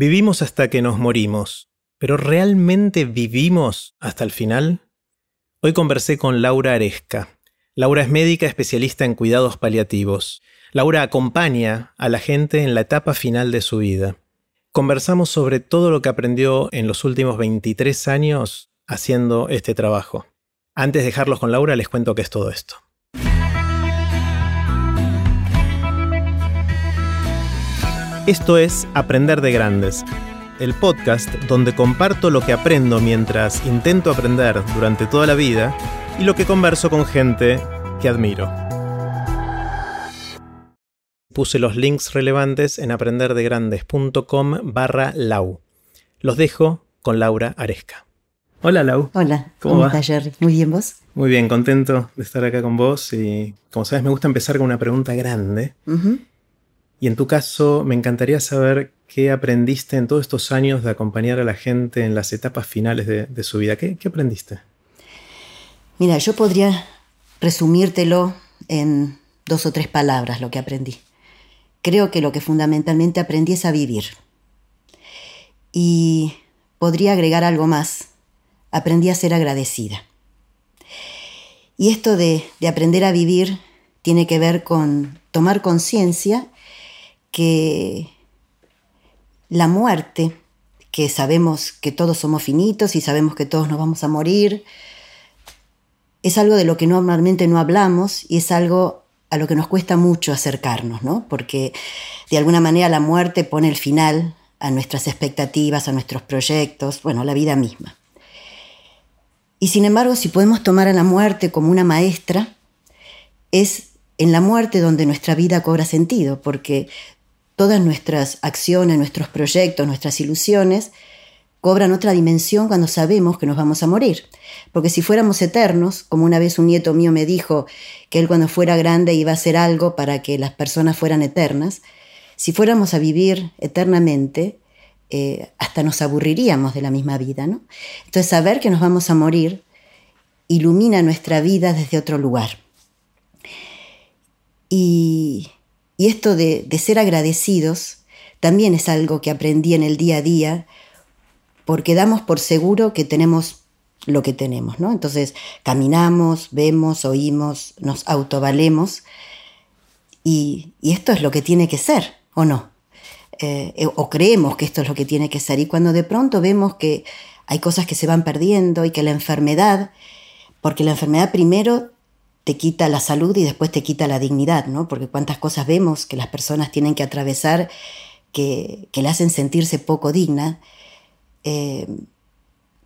Vivimos hasta que nos morimos, pero ¿realmente vivimos hasta el final? Hoy conversé con Laura Aresca. Laura es médica especialista en cuidados paliativos. Laura acompaña a la gente en la etapa final de su vida. Conversamos sobre todo lo que aprendió en los últimos 23 años haciendo este trabajo. Antes de dejarlos con Laura, les cuento qué es todo esto. Esto es Aprender de Grandes, el podcast donde comparto lo que aprendo mientras intento aprender durante toda la vida y lo que converso con gente que admiro. Puse los links relevantes en aprenderdegrandes.com barra lau. Los dejo con Laura Aresca. Hola Lau. Hola, ¿cómo, estás Jerry? Muy bien vos. Muy bien, contento de estar acá con vos y como sabes me gusta empezar con una pregunta grande. Y en tu caso, me encantaría saber qué aprendiste en todos estos años de acompañar a la gente en las etapas finales de, su vida. ¿Qué, aprendiste? Mira, yo podría resumírtelo en dos o tres palabras lo que aprendí. Creo que lo que fundamentalmente aprendí es a vivir. Y podría agregar algo más. Aprendí a ser agradecida. Y esto de aprender a vivir tiene que ver con tomar conciencia que la muerte, que sabemos que todos somos finitos y sabemos que todos nos vamos a morir, es algo de lo que normalmente no hablamos y es algo a lo que nos cuesta mucho acercarnos, ¿no? Porque de alguna manera la muerte pone el final a nuestras expectativas, a nuestros proyectos, bueno, a la vida misma. Y sin embargo, si podemos tomar a la muerte como una maestra, es en la muerte donde nuestra vida cobra sentido, porque todas nuestras acciones, nuestros proyectos, nuestras ilusiones, cobran otra dimensión cuando sabemos que nos vamos a morir. Porque si fuéramos eternos, como una vez un nieto mío me dijo que él cuando fuera grande iba a hacer algo para que las personas fueran eternas, si fuéramos a vivir eternamente, eh, hasta nos aburriríamos de la misma vida. ¿no? Entonces saber que nos vamos a morir ilumina nuestra vida desde otro lugar. Y y esto de, ser agradecidos también es algo que aprendí en el día a día, porque damos por seguro que tenemos lo que tenemos, ¿no? Entonces caminamos, vemos, oímos, nos autovalemos, y, esto es lo que tiene que ser, ¿o no? Eh, o creemos que esto es lo que tiene que ser, y cuando de pronto vemos que hay cosas que se van perdiendo y que la enfermedad, porque la enfermedad primero te quita la salud y después te quita la dignidad, ¿no? Porque cuántas cosas vemos que las personas tienen que atravesar que, que le hacen sentirse poco digna. Eh,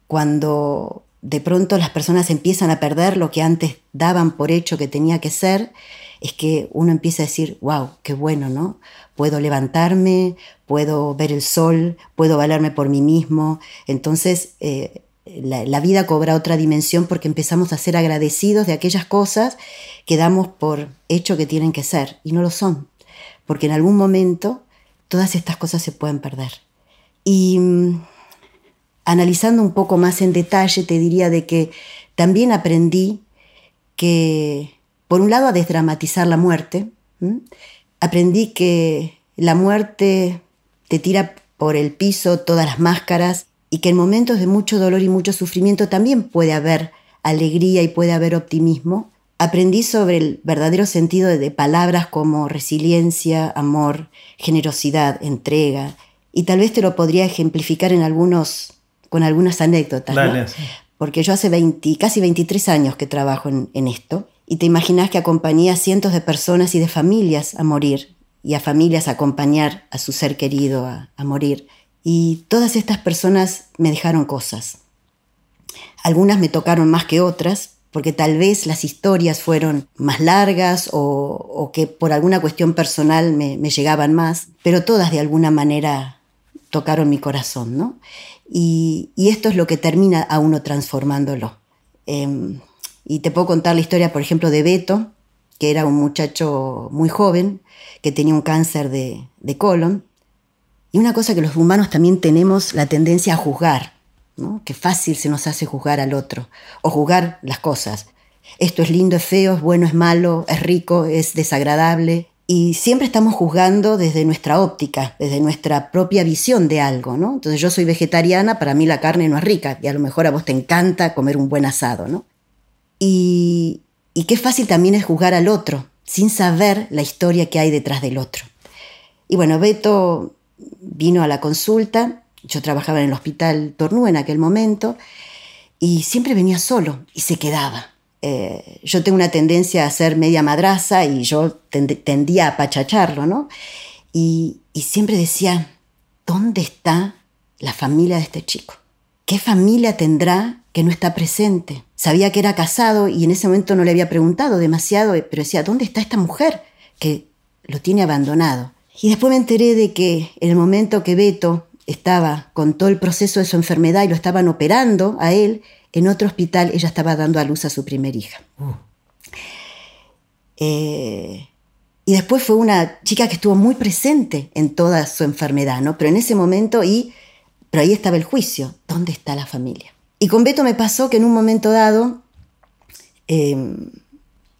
cuando de pronto las personas empiezan a perder lo que antes daban por hecho que tenía que ser, es que uno empieza a decir, wow, qué bueno, ¿no? Puedo levantarme, puedo ver el sol, puedo valerme por mí mismo. Entonces, eh, la, vida cobra otra dimensión porque empezamos a ser agradecidos de aquellas cosas que damos por hecho que tienen que ser y no lo son, porque en algún momento todas estas cosas se pueden perder. Y mm, analizando un poco más en detalle, te diría de que también aprendí que, por un lado, a desdramatizar la muerte. Aprendí que la muerte te tira por el piso todas las máscaras y que en momentos de mucho dolor y mucho sufrimiento también puede haber alegría y puede haber optimismo, aprendí sobre el verdadero sentido de palabras como resiliencia, amor, generosidad, entrega, y tal vez te lo podría ejemplificar en algunos, con algunas anécdotas. Porque yo hace 20, casi 23 años que trabajo en, esto, y te imaginas que acompañé a cientos de personas y de familias a morir, y a familias a acompañar a su ser querido a morir. Y todas estas personas me dejaron cosas. Algunas me tocaron más que otras, porque tal vez las historias fueron más largas o, que por alguna cuestión personal me, llegaban más, pero todas de alguna manera tocaron mi corazón, ¿no? Y, esto es lo que termina a uno transformándolo. Em, y te puedo contar la historia, por ejemplo, de Beto, que era un muchacho muy joven, que tenía un cáncer de, de colon, y una cosa que los humanos también tenemos la tendencia a juzgar, ¿no? que fácil se nos hace juzgar al otro, o juzgar las cosas. Esto es lindo, es feo, es bueno, es malo, es rico, es desagradable. y siempre estamos juzgando desde nuestra óptica, desde nuestra propia visión de algo, ¿no? Entonces yo soy vegetariana, para mí la carne no es rica y a lo mejor a vos te encanta comer un buen asado, ¿no? Y, y qué fácil también es juzgar al otro, sin saber la historia que hay detrás del otro. Y bueno, Beto vino a la consulta, yo trabajaba en el hospital Tornú en aquel momento, y siempre venía solo y se quedaba. Eh, yo tengo una tendencia a ser media madraza y yo tendía a pachacharlo, ¿no? Y, y siempre decía, ¿dónde está la familia de este chico? ¿Qué familia tendrá que no está presente? Sabía que era casado y en ese momento no le había preguntado demasiado, pero decía, ¿dónde está esta mujer que lo tiene abandonado? Y después me enteré de que en el momento que Beto estaba con todo el proceso de su enfermedad y lo estaban operando a él, en otro hospital ella estaba dando a luz a su primer hija. Oh. Eh, y después fue una chica que estuvo muy presente en toda su enfermedad, ¿no? Pero en ese momento, y, pero ahí estaba el juicio, ¿dónde está la familia? Y con Beto me pasó que en un momento dado, em,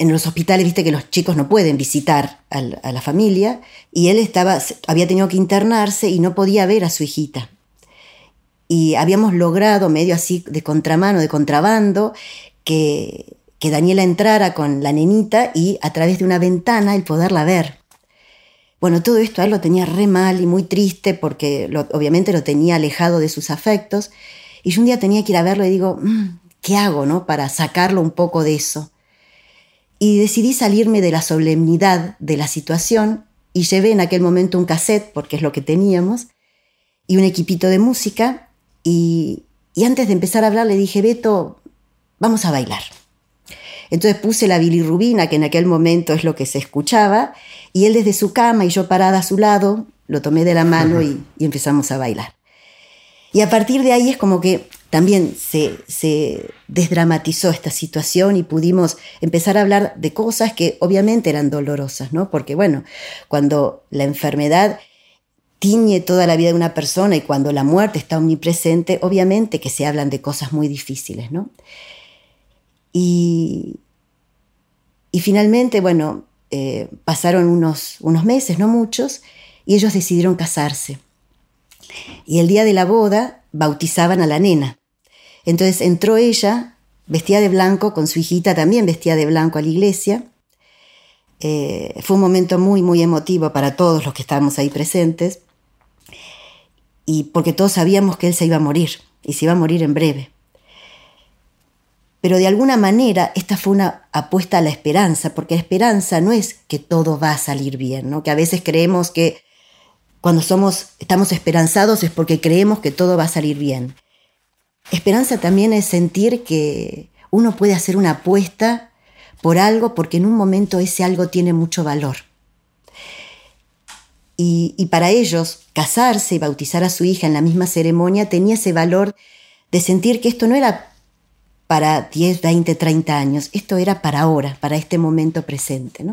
en los hospitales, viste que los chicos no pueden visitar a la familia, y él estaba, había tenido que internarse y no podía ver a su hijita y habíamos logrado, medio así de contramano, de contrabando, que, que Daniela entrara con la nenita y a través de una ventana el poderla ver. Bueno, todo esto él lo tenía re mal y muy triste porque obviamente lo tenía alejado de sus afectos. Y yo un día tenía que ir a verlo y digo, mm, ¿qué hago no? para sacarlo un poco de eso? Y decidí salirme de la solemnidad de la situación y llevé en aquel momento un cassette, porque es lo que teníamos, y un equipito de música y, antes de empezar a hablar le dije, Beto, vamos a bailar. Entonces puse la bilirrubina, que en aquel momento es lo que se escuchaba, y él desde su cama y yo parada a su lado, lo tomé de la mano y, empezamos a bailar. Y a partir de ahí es como que también se, desdramatizó esta situación y pudimos empezar a hablar de cosas que obviamente eran dolorosas, ¿no? Porque bueno, cuando la enfermedad tiñe toda la vida de una persona y cuando la muerte está omnipresente, obviamente que se hablan de cosas muy difíciles, ¿no? Y, finalmente, bueno, eh, pasaron unos meses, no muchos, y ellos decidieron casarse. Y el día de la boda bautizaban a la nena. Entonces entró ella, vestida de blanco, con su hijita también vestida de blanco a la iglesia. Eh, fue un momento muy, muy emotivo para todos los que estábamos ahí presentes y porque todos sabíamos que él se iba a morir y se iba a morir en breve. Pero de alguna manera esta fue una apuesta a la esperanza, porque la esperanza no es que todo va a salir bien, ¿no? que a veces creemos que cuando somos, estamos esperanzados es porque creemos que todo va a salir bien. Esperanza también es sentir que uno puede hacer una apuesta por algo porque en un momento ese algo tiene mucho valor. Y, para ellos, casarse y bautizar a su hija en la misma ceremonia tenía ese valor de sentir que esto no era para 10, 20, 30 años, esto era para ahora, para este momento presente.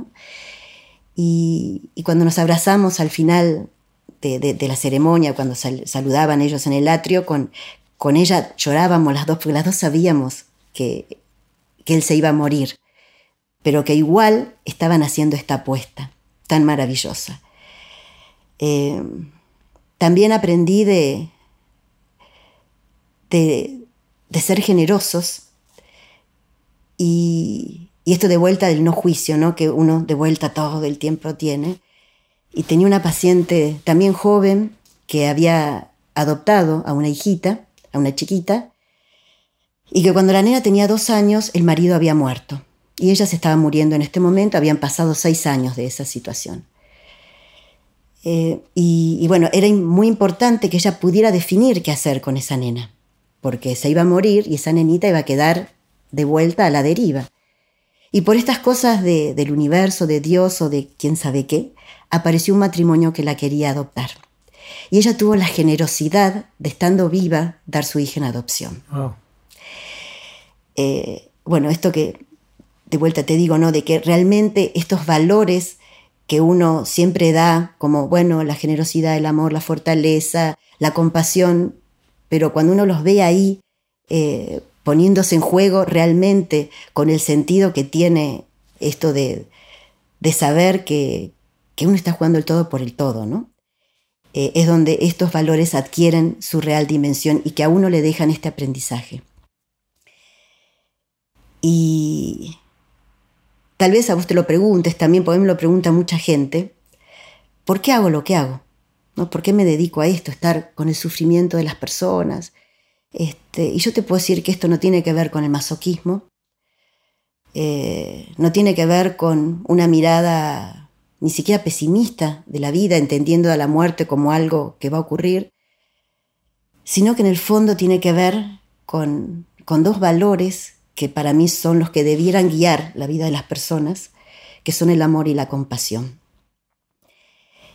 Y, cuando nos abrazamos al final de, la ceremonia, cuando saludaban ellos en el atrio, con, con ella llorábamos las dos, porque las dos sabíamos que, él se iba a morir, pero que igual estaban haciendo esta apuesta tan maravillosa. Eh, también aprendí de, de, ser generosos y, esto de vuelta del no juicio, ¿no? que uno de vuelta todo el tiempo tiene. Y tenía una paciente también joven que había adoptado a una hijita, a una chiquita, y que cuando la nena tenía dos años el marido había muerto. Y ella se estaba muriendo en este momento, habían pasado seis años de esa situación. Eh, y, bueno, era muy importante que ella pudiera definir qué hacer con esa nena, porque se iba a morir y esa nenita iba a quedar de vuelta a la deriva. Y por estas cosas del universo, de Dios o de quién sabe qué, apareció un matrimonio que la quería adoptar. Y ella tuvo la generosidad de, estando viva, dar su hija en adopción. Eh, bueno, esto que de vuelta te digo, ¿no? De que realmente estos valores que uno siempre da, como, bueno, la generosidad, el amor, la fortaleza, la compasión, pero cuando uno los ve ahí eh, poniéndose en juego realmente con el sentido que tiene esto de, saber que, que uno está jugando el todo por el todo, ¿no? Eh, es donde estos valores adquieren su real dimensión y que a uno le dejan este aprendizaje. Y tal vez a vos te lo preguntes también, porque me lo pregunta mucha gente, ¿por qué hago lo que hago? ¿No? ¿Por qué me dedico a esto, estar con el sufrimiento de las personas? Este, y yo te puedo decir que esto no tiene que ver con el masoquismo, eh, no tiene que ver con una mirada ni siquiera pesimista de la vida, entendiendo a la muerte como algo que va a ocurrir, sino que en el fondo tiene que ver con, dos valores que para mí son los que debieran guiar la vida de las personas, que son el amor y la compasión.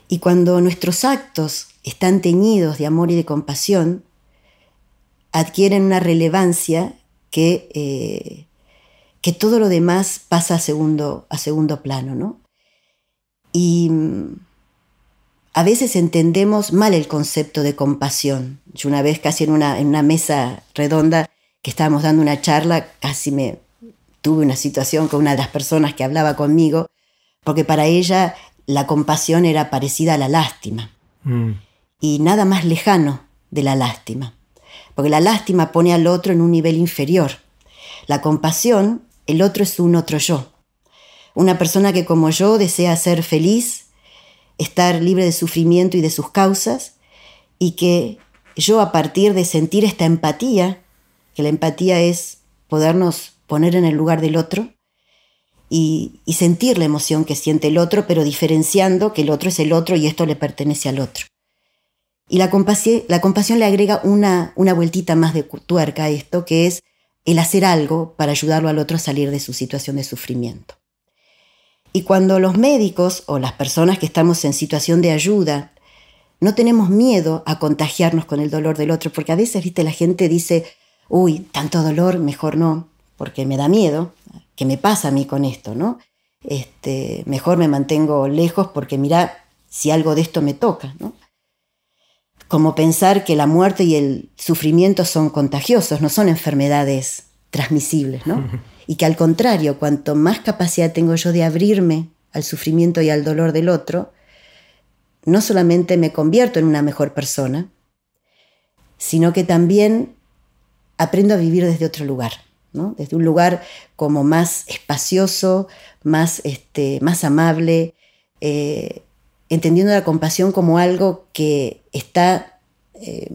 Y cuando nuestros actos están teñidos de amor y de compasión, adquieren una relevancia que, eh, que todo lo demás pasa a segundo, a segundo plano, ¿no? Y mm, a veces entendemos mal el concepto de compasión. Yo una vez casi en una, en una mesa redonda que estábamos dando una charla, casi me tuve una situación con una de las personas que hablaba conmigo, porque para ella la compasión era parecida a la lástima. Mm. Y nada más lejano de la lástima porque la lástima pone al otro en un nivel inferior. La compasión, el otro es un otro yo. Una persona que como yo desea ser feliz, estar libre de sufrimiento y de sus causas, y que yo a partir de sentir esta empatía, que la empatía es podernos poner en el lugar del otro, y, sentir la emoción que siente el otro, pero diferenciando que el otro es el otro y esto le pertenece al otro. Y la compasión, la compasión le agrega una, una vueltita más de tuerca a esto, que es el hacer algo para ayudarlo al otro a salir de su situación de sufrimiento. Y cuando los médicos o las personas que estamos en situación de ayuda no tenemos miedo a contagiarnos con el dolor del otro, porque a veces, viste, la gente dice, uy, tanto dolor, mejor no, porque me da miedo, ¿qué me pasa a mí con esto, no? Este, mejor me mantengo lejos porque mira si algo de esto me toca, ¿no? como pensar que la muerte y el sufrimiento son contagiosos, no son enfermedades transmisibles, ¿no? Y que al contrario, cuanto más capacidad tengo yo de abrirme al sufrimiento y al dolor del otro, no solamente me convierto en una mejor persona, sino que también aprendo a vivir desde otro lugar, ¿no? desde un lugar como más espacioso, más, este, más amable, eh, entendiendo la compasión como algo que está eh,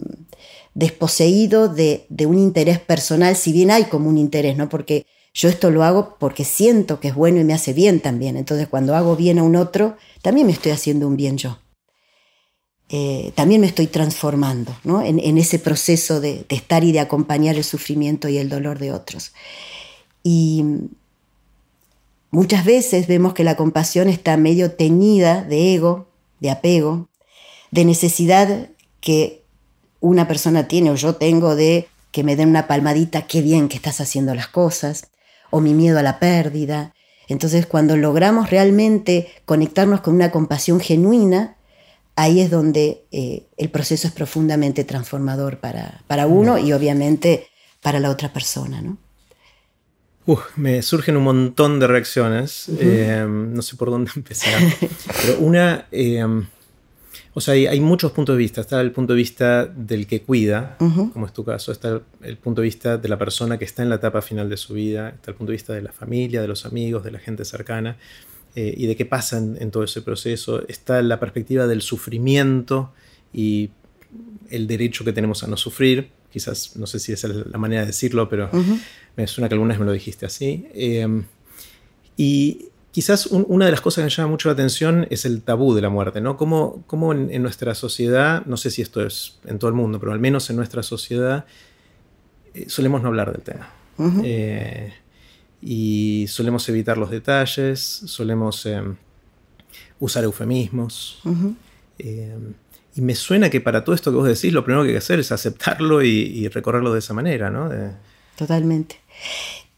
desposeído de, un interés personal, si bien hay como un interés, ¿no? Porque yo esto lo hago porque siento que es bueno y me hace bien también. Entonces cuando hago bien a un otro, también me estoy haciendo un bien yo. Eh, también me estoy transformando ¿no? en, ese proceso de, de, estar y de acompañar el sufrimiento y el dolor de otros. Y muchas veces vemos que la compasión está medio teñida de ego, de apego, de necesidad que una persona tiene o yo tengo de que me den una palmadita, qué bien que estás haciendo las cosas, o mi miedo a la pérdida. Entonces cuando logramos realmente conectarnos con una compasión genuina, ahí es donde eh, el proceso es profundamente transformador para, para uno y obviamente para la otra persona. ¿no? me surgen un montón de reacciones. Eh, no sé por dónde empezar. Pero una. Eh, o sea, hay, muchos puntos de vista. Está el punto de vista del que cuida, como es tu caso. Está el, punto de vista de la persona que está en la etapa final de su vida. Está el punto de vista de la familia, de los amigos, de la gente cercana. Eh, y de qué pasa en, todo ese proceso. Está la perspectiva del sufrimiento y el derecho que tenemos a no sufrir. Quizás, no sé si esa es la manera de decirlo, pero me suena que alguna vez me lo dijiste así. Em, y quizás una de las cosas que me llama mucho la atención es el tabú de la muerte, ¿no? Cómo, en, nuestra sociedad, no sé si esto es en todo el mundo, pero al menos en nuestra sociedad, eh, solemos no hablar del tema. Eh, y solemos evitar los detalles, solemos em, usar eufemismos. Em, y me suena que para todo esto que vos decís, lo primero que hay que hacer es aceptarlo y, recorrerlo de esa manera, ¿no? Totalmente.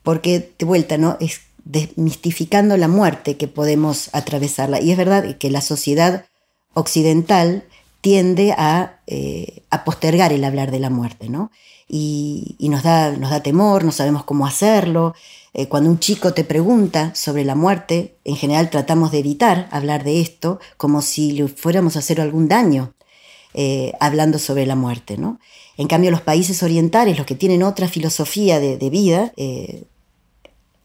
Porque, de vuelta, ¿no? Es desmistificando la muerte que podemos atravesarla. Y es verdad que la sociedad occidental tiende a, eh, postergar el hablar de la muerte, ¿no? Y, nos, da, nos da temor, no sabemos cómo hacerlo. Eh, cuando un chico te pregunta sobre la muerte, en general tratamos de evitar hablar de esto como si le fuéramos a hacer algún daño eh, hablando sobre la muerte, ¿no? En cambio, los países orientales, los que tienen otra filosofía de, vida, eh,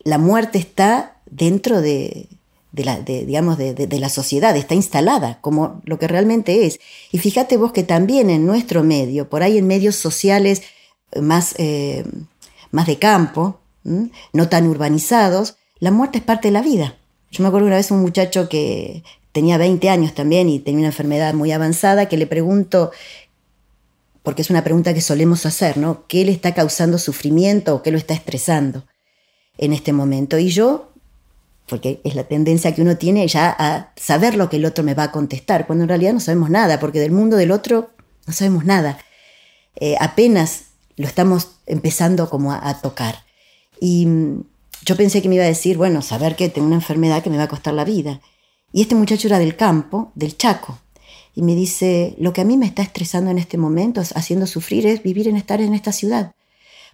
la muerte está dentro de, la, digamos, de, la sociedad, está instalada como lo que realmente es. Y fíjate vos que también en nuestro medio, por ahí en medios sociales más, eh, más de campo, no tan urbanizados, la muerte es parte de la vida. Yo me acuerdo una vez un muchacho que tenía 20 años también y tenía una enfermedad muy avanzada, que le pregunto, porque es una pregunta que solemos hacer, ¿no? ¿Qué le está causando sufrimiento o qué lo está estresando en este momento? Y yo porque es la tendencia que uno tiene ya a saber lo que el otro me va a contestar, cuando en realidad no sabemos nada, porque del mundo del otro no sabemos nada. Eh, apenas lo estamos empezando como a, tocar. Y mm, yo pensé que me iba a decir, bueno, saber que tengo una enfermedad que me va a costar la vida. Y este muchacho era del campo, del Chaco. Y me dice, lo que a mí me está estresando en este momento, haciendo sufrir, es vivir en estar en esta ciudad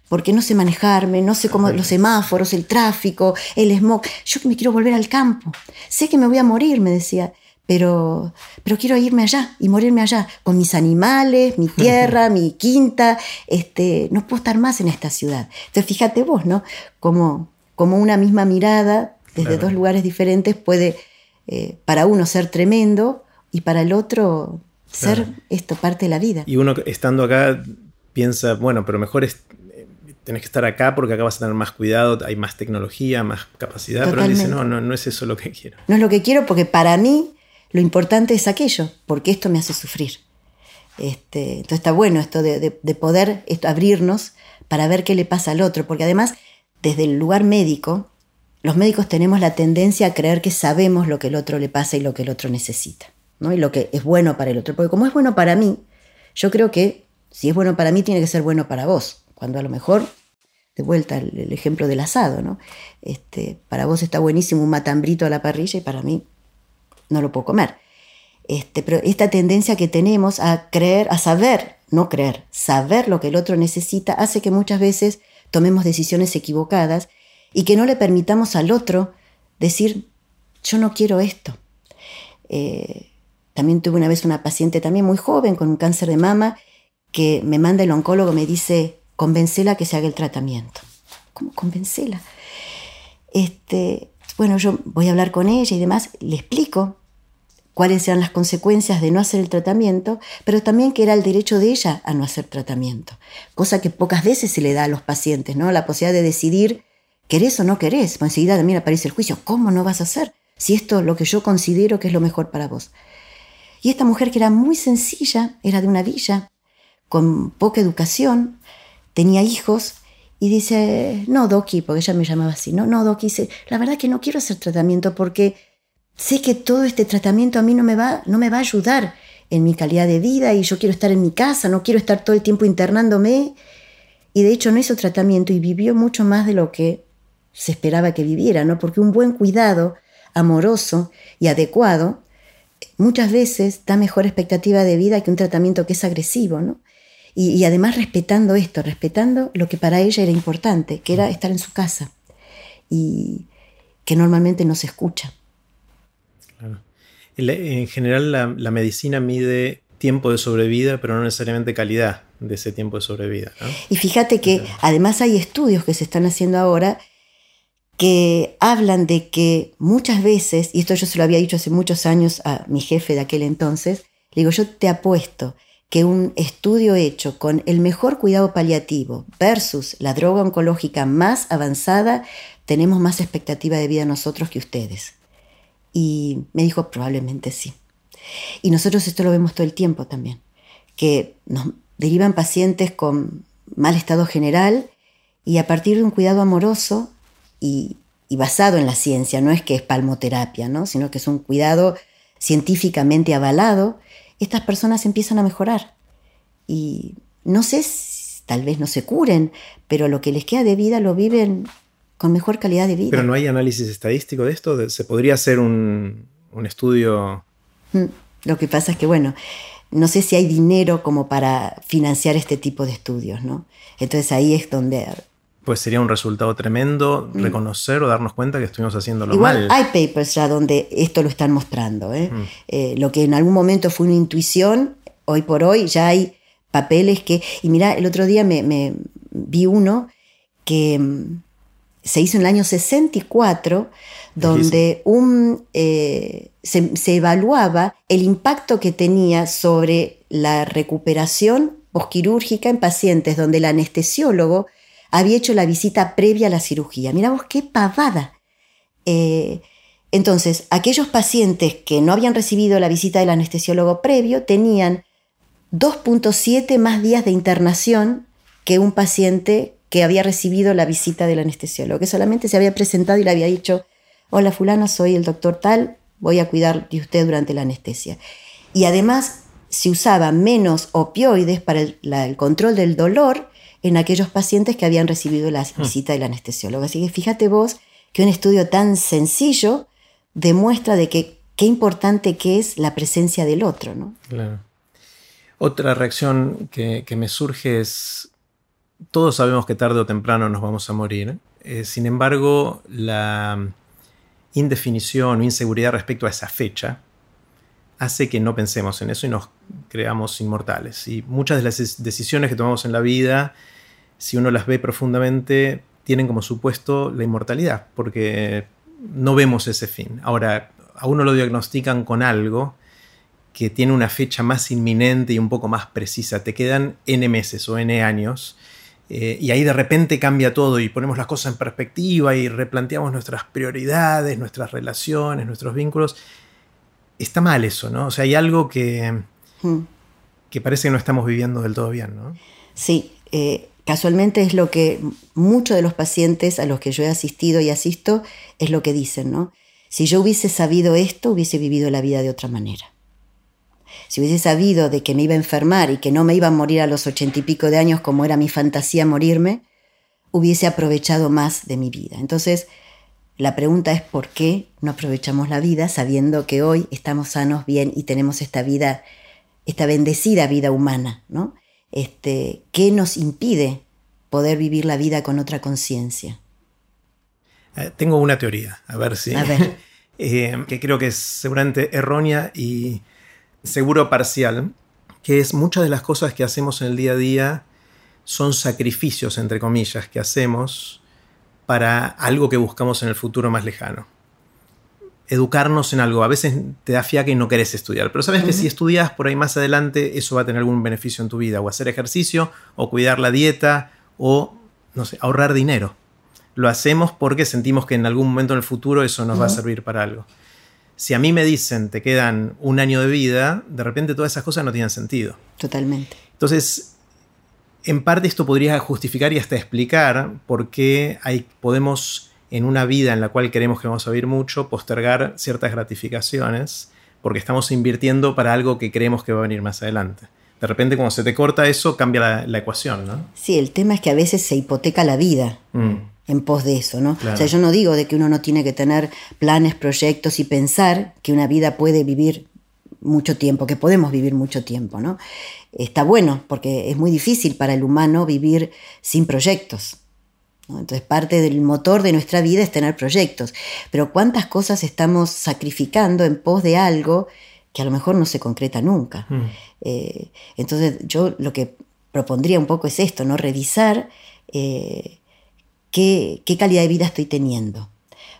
porque no sé manejarme, no sé cómo los semáforos, el tráfico, el smog. Yo me quiero volver al campo. Sé que me voy a morir, me decía, pero, pero quiero irme allá y morirme allá, con mis animales, mi tierra, mi quinta. Este, no puedo estar más en esta ciudad. Entonces, fíjate vos, ¿no? Como, como una misma mirada desde dos lugares diferentes puede eh, para uno ser tremendo y para el otro ser esto parte de la vida. Y uno estando acá piensa, bueno, pero mejor es tenés que estar acá porque acá vas a tener más cuidado, hay más tecnología, más capacidad, pero él dice, no, no, no es eso lo que quiero. No es lo que quiero porque para mí lo importante es aquello, porque esto me hace sufrir. Este, entonces está bueno esto de, poder abrirnos para ver qué le pasa al otro, porque además desde el lugar médico, los médicos tenemos la tendencia a creer que sabemos lo que el otro le pasa y lo que el otro necesita, ¿no? y lo que es bueno para el otro, porque como es bueno para mí, yo creo que si es bueno para mí tiene que ser bueno para vos cuando a lo mejor, de vuelta el, ejemplo del asado, ¿no? Este, para vos está buenísimo un matambrito a la parrilla y para mí no lo puedo comer. Este, pero esta tendencia que tenemos a creer, a saber, no creer, saber lo que el otro necesita, hace que muchas veces tomemos decisiones equivocadas y que no le permitamos al otro decir, yo no quiero esto. Eh, también tuve una vez una paciente también muy joven con un cáncer de mama que me manda el oncólogo, me dice, convencela que se haga el tratamiento. ¿Cómo convencela? Este, bueno, yo voy a hablar con ella y demás, le explico cuáles eran las consecuencias de no hacer el tratamiento, pero también que era el derecho de ella a no hacer tratamiento, cosa que pocas veces se le da a los pacientes, ¿no? La posibilidad de decidir querés o no querés, pues enseguida también aparece el juicio, ¿cómo no vas a hacer? Si esto es lo que yo considero que es lo mejor para vos. Y esta mujer que era muy sencilla, era de una villa, con poca educación, tenía hijos y dice, no, Doki, porque ella me llamaba así, no, no, Doki, dice, la verdad que no quiero hacer tratamiento porque sé que todo este tratamiento a mí no me va, no me va a ayudar en mi calidad de vida y yo quiero estar en mi casa, no quiero estar todo el tiempo internándome. Y de hecho no hizo tratamiento y vivió mucho más de lo que se esperaba que viviera, ¿no? Porque un buen cuidado amoroso y adecuado muchas veces da mejor expectativa de vida que un tratamiento que es agresivo, ¿no? Y, además respetando esto, respetando lo que para ella era importante, que era estar en su casa y que normalmente no se escucha. En general la, medicina mide tiempo de sobrevida, pero no necesariamente calidad de ese tiempo de sobrevida. Y fíjate que además hay estudios que se están haciendo ahora que hablan de que muchas veces, y esto yo se lo había dicho hace muchos años a mi jefe de aquel entonces, le digo, yo te apuesto que un estudio hecho con el mejor cuidado paliativo versus la droga oncológica más avanzada, tenemos más expectativa de vida nosotros que ustedes. Y me dijo, probablemente sí. Y nosotros esto lo vemos todo el tiempo también, que nos derivan pacientes con mal estado general y a partir de un cuidado amoroso y, basado en la ciencia, no es que es palmoterapia, ¿no? sino que es un cuidado científicamente avalado, estas personas empiezan a mejorar. Y no sé, tal vez no se curen, pero lo que les queda de vida lo viven con mejor calidad de vida. Pero no hay análisis estadístico de esto. ¿Se podría hacer un, estudio? Mm, lo que pasa es que, bueno, no sé si hay dinero como para financiar este tipo de estudios, ¿no? Entonces ahí es donde... Pues sería un resultado tremendo mm. reconocer o darnos cuenta que estuvimos haciendo lo Igual hay papers ya donde esto lo están mostrando. ¿eh? Mm. Eh, lo que en algún momento fue una intuición, hoy por hoy ya hay papeles que... Y mira, el otro día me, vi uno que mm, se hizo en el año 64, donde un, eh, se, evaluaba el impacto que tenía sobre la recuperación posquirúrgica en pacientes donde el anestesiólogo había hecho la visita previa a la cirugía. Mira vos qué pavada. Eh, entonces, aquellos pacientes que no habían recibido la visita del anestesiólogo previo tenían 2.7 más días de internación que un paciente que había recibido la visita del anestesiólogo, que solamente se había presentado y le había dicho, hola fulano, soy el doctor tal, voy a cuidar de usted durante la anestesia. Y además se usaba menos opioides para el, control del dolor en aquellos pacientes que habían recibido la hmm. visita del anestesiólogo. Así que fíjate vos que un estudio tan sencillo demuestra de que qué importante que es la presencia del otro. ¿no? Claro. Otra reacción que, me surge es, todos sabemos que tarde o temprano nos vamos a morir, eh, sin embargo, la indefinición o inseguridad respecto a esa fecha hace que no pensemos en eso y nos creamos inmortales. Y muchas de las decisiones que tomamos en la vida, si uno las ve profundamente, tienen como supuesto la inmortalidad, porque no vemos ese fin. Ahora, a uno lo diagnostican con algo que tiene una fecha más inminente y un poco más precisa. Te quedan N meses o N años eh, y ahí de repente cambia todo y ponemos las cosas en perspectiva y replanteamos nuestras prioridades, nuestras relaciones, nuestros vínculos. Está mal eso, ¿no? O sea, hay algo que, hmm. que parece que no estamos viviendo del todo bien, ¿no? Sí, eh, casualmente es lo que muchos de los pacientes a los que yo he asistido y asisto es lo que dicen, ¿no? Si yo hubiese sabido esto, hubiese vivido la vida de otra manera. Si hubiese sabido de que me iba a enfermar y que no me iba a morir a los ochenta y pico de años como era mi fantasía morirme, hubiese aprovechado más de mi vida. Entonces, la pregunta es por qué no aprovechamos la vida sabiendo que hoy estamos sanos, bien y tenemos esta vida, esta bendecida vida humana, ¿no? Este, ¿Qué nos impide poder vivir la vida con otra conciencia? Eh, tengo una teoría, a ver si. A ver. Eh, que creo que es seguramente errónea y seguro parcial, que es muchas de las cosas que hacemos en el día a día son sacrificios, entre comillas, que hacemos para algo que buscamos en el futuro más lejano. Educarnos en algo. A veces te da fiaca y no querés estudiar, pero sabes que si estudias por ahí más adelante, eso va a tener algún beneficio en tu vida, o hacer ejercicio, o cuidar la dieta, o, no sé, ahorrar dinero. Lo hacemos porque sentimos que en algún momento en el futuro eso nos va a servir para algo si a mí me dicen te quedan un año de vida, de repente todas esas cosas no tienen sentido. Totalmente. Entonces, en parte esto podría justificar y hasta explicar por qué hay, podemos, en una vida en la cual queremos que vamos a vivir mucho, postergar ciertas gratificaciones, porque estamos invirtiendo para algo que creemos que va a venir más adelante. De repente, cuando se te corta eso, cambia la, ecuación, ¿no? Sí, el tema es que a veces se hipoteca la vida. Mm en pos de eso, ¿no? O sea, yo no digo de que uno no tiene que tener planes, proyectos y pensar que una vida puede vivir mucho tiempo, que podemos vivir mucho tiempo, ¿no? Está bueno, porque es muy difícil para el humano vivir sin proyectos. Entonces, parte del motor de nuestra vida es tener proyectos. Pero ¿cuántas cosas estamos sacrificando en pos de algo que a lo mejor no se concreta nunca? Mm. Eh, entonces, yo lo que propondría un poco es esto, ¿no? Revisar. Eh, qué, calidad de vida estoy teniendo.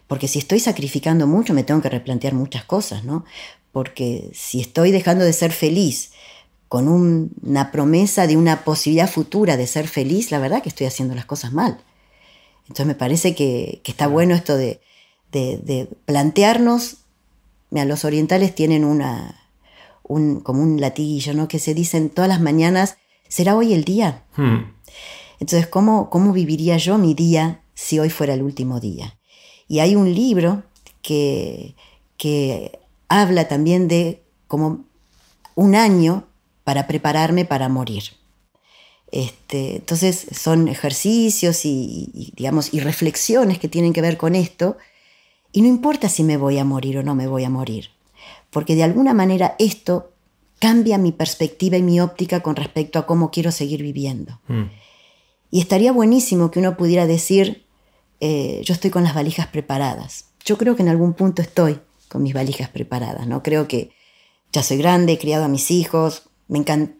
Porque si estoy sacrificando mucho, me tengo que replantear muchas cosas, ¿no? Porque si estoy dejando de ser feliz con una promesa de una posibilidad futura de ser feliz, la verdad que estoy haciendo las cosas mal. Entonces me parece que, está bueno esto de, plantearnos, mira, los orientales tienen una, un, como un latiguillo, ¿no? Que se dicen todas las mañanas, ¿será hoy el día? Hmm. Entonces, ¿cómo, ¿cómo viviría yo mi día si hoy fuera el último día? Y hay un libro que, que habla también de como un año para prepararme para morir. Este, entonces son ejercicios y, digamos, y reflexiones que tienen que ver con esto. Y no importa si me voy a morir o no me voy a morir, porque de alguna manera esto cambia mi perspectiva y mi óptica con respecto a cómo quiero seguir viviendo. Mm. Y estaría buenísimo que uno pudiera decir, eh, yo estoy con las valijas preparadas. Yo creo que en algún punto estoy con mis valijas preparadas, ¿no? Creo que ya soy grande, he criado a mis hijos,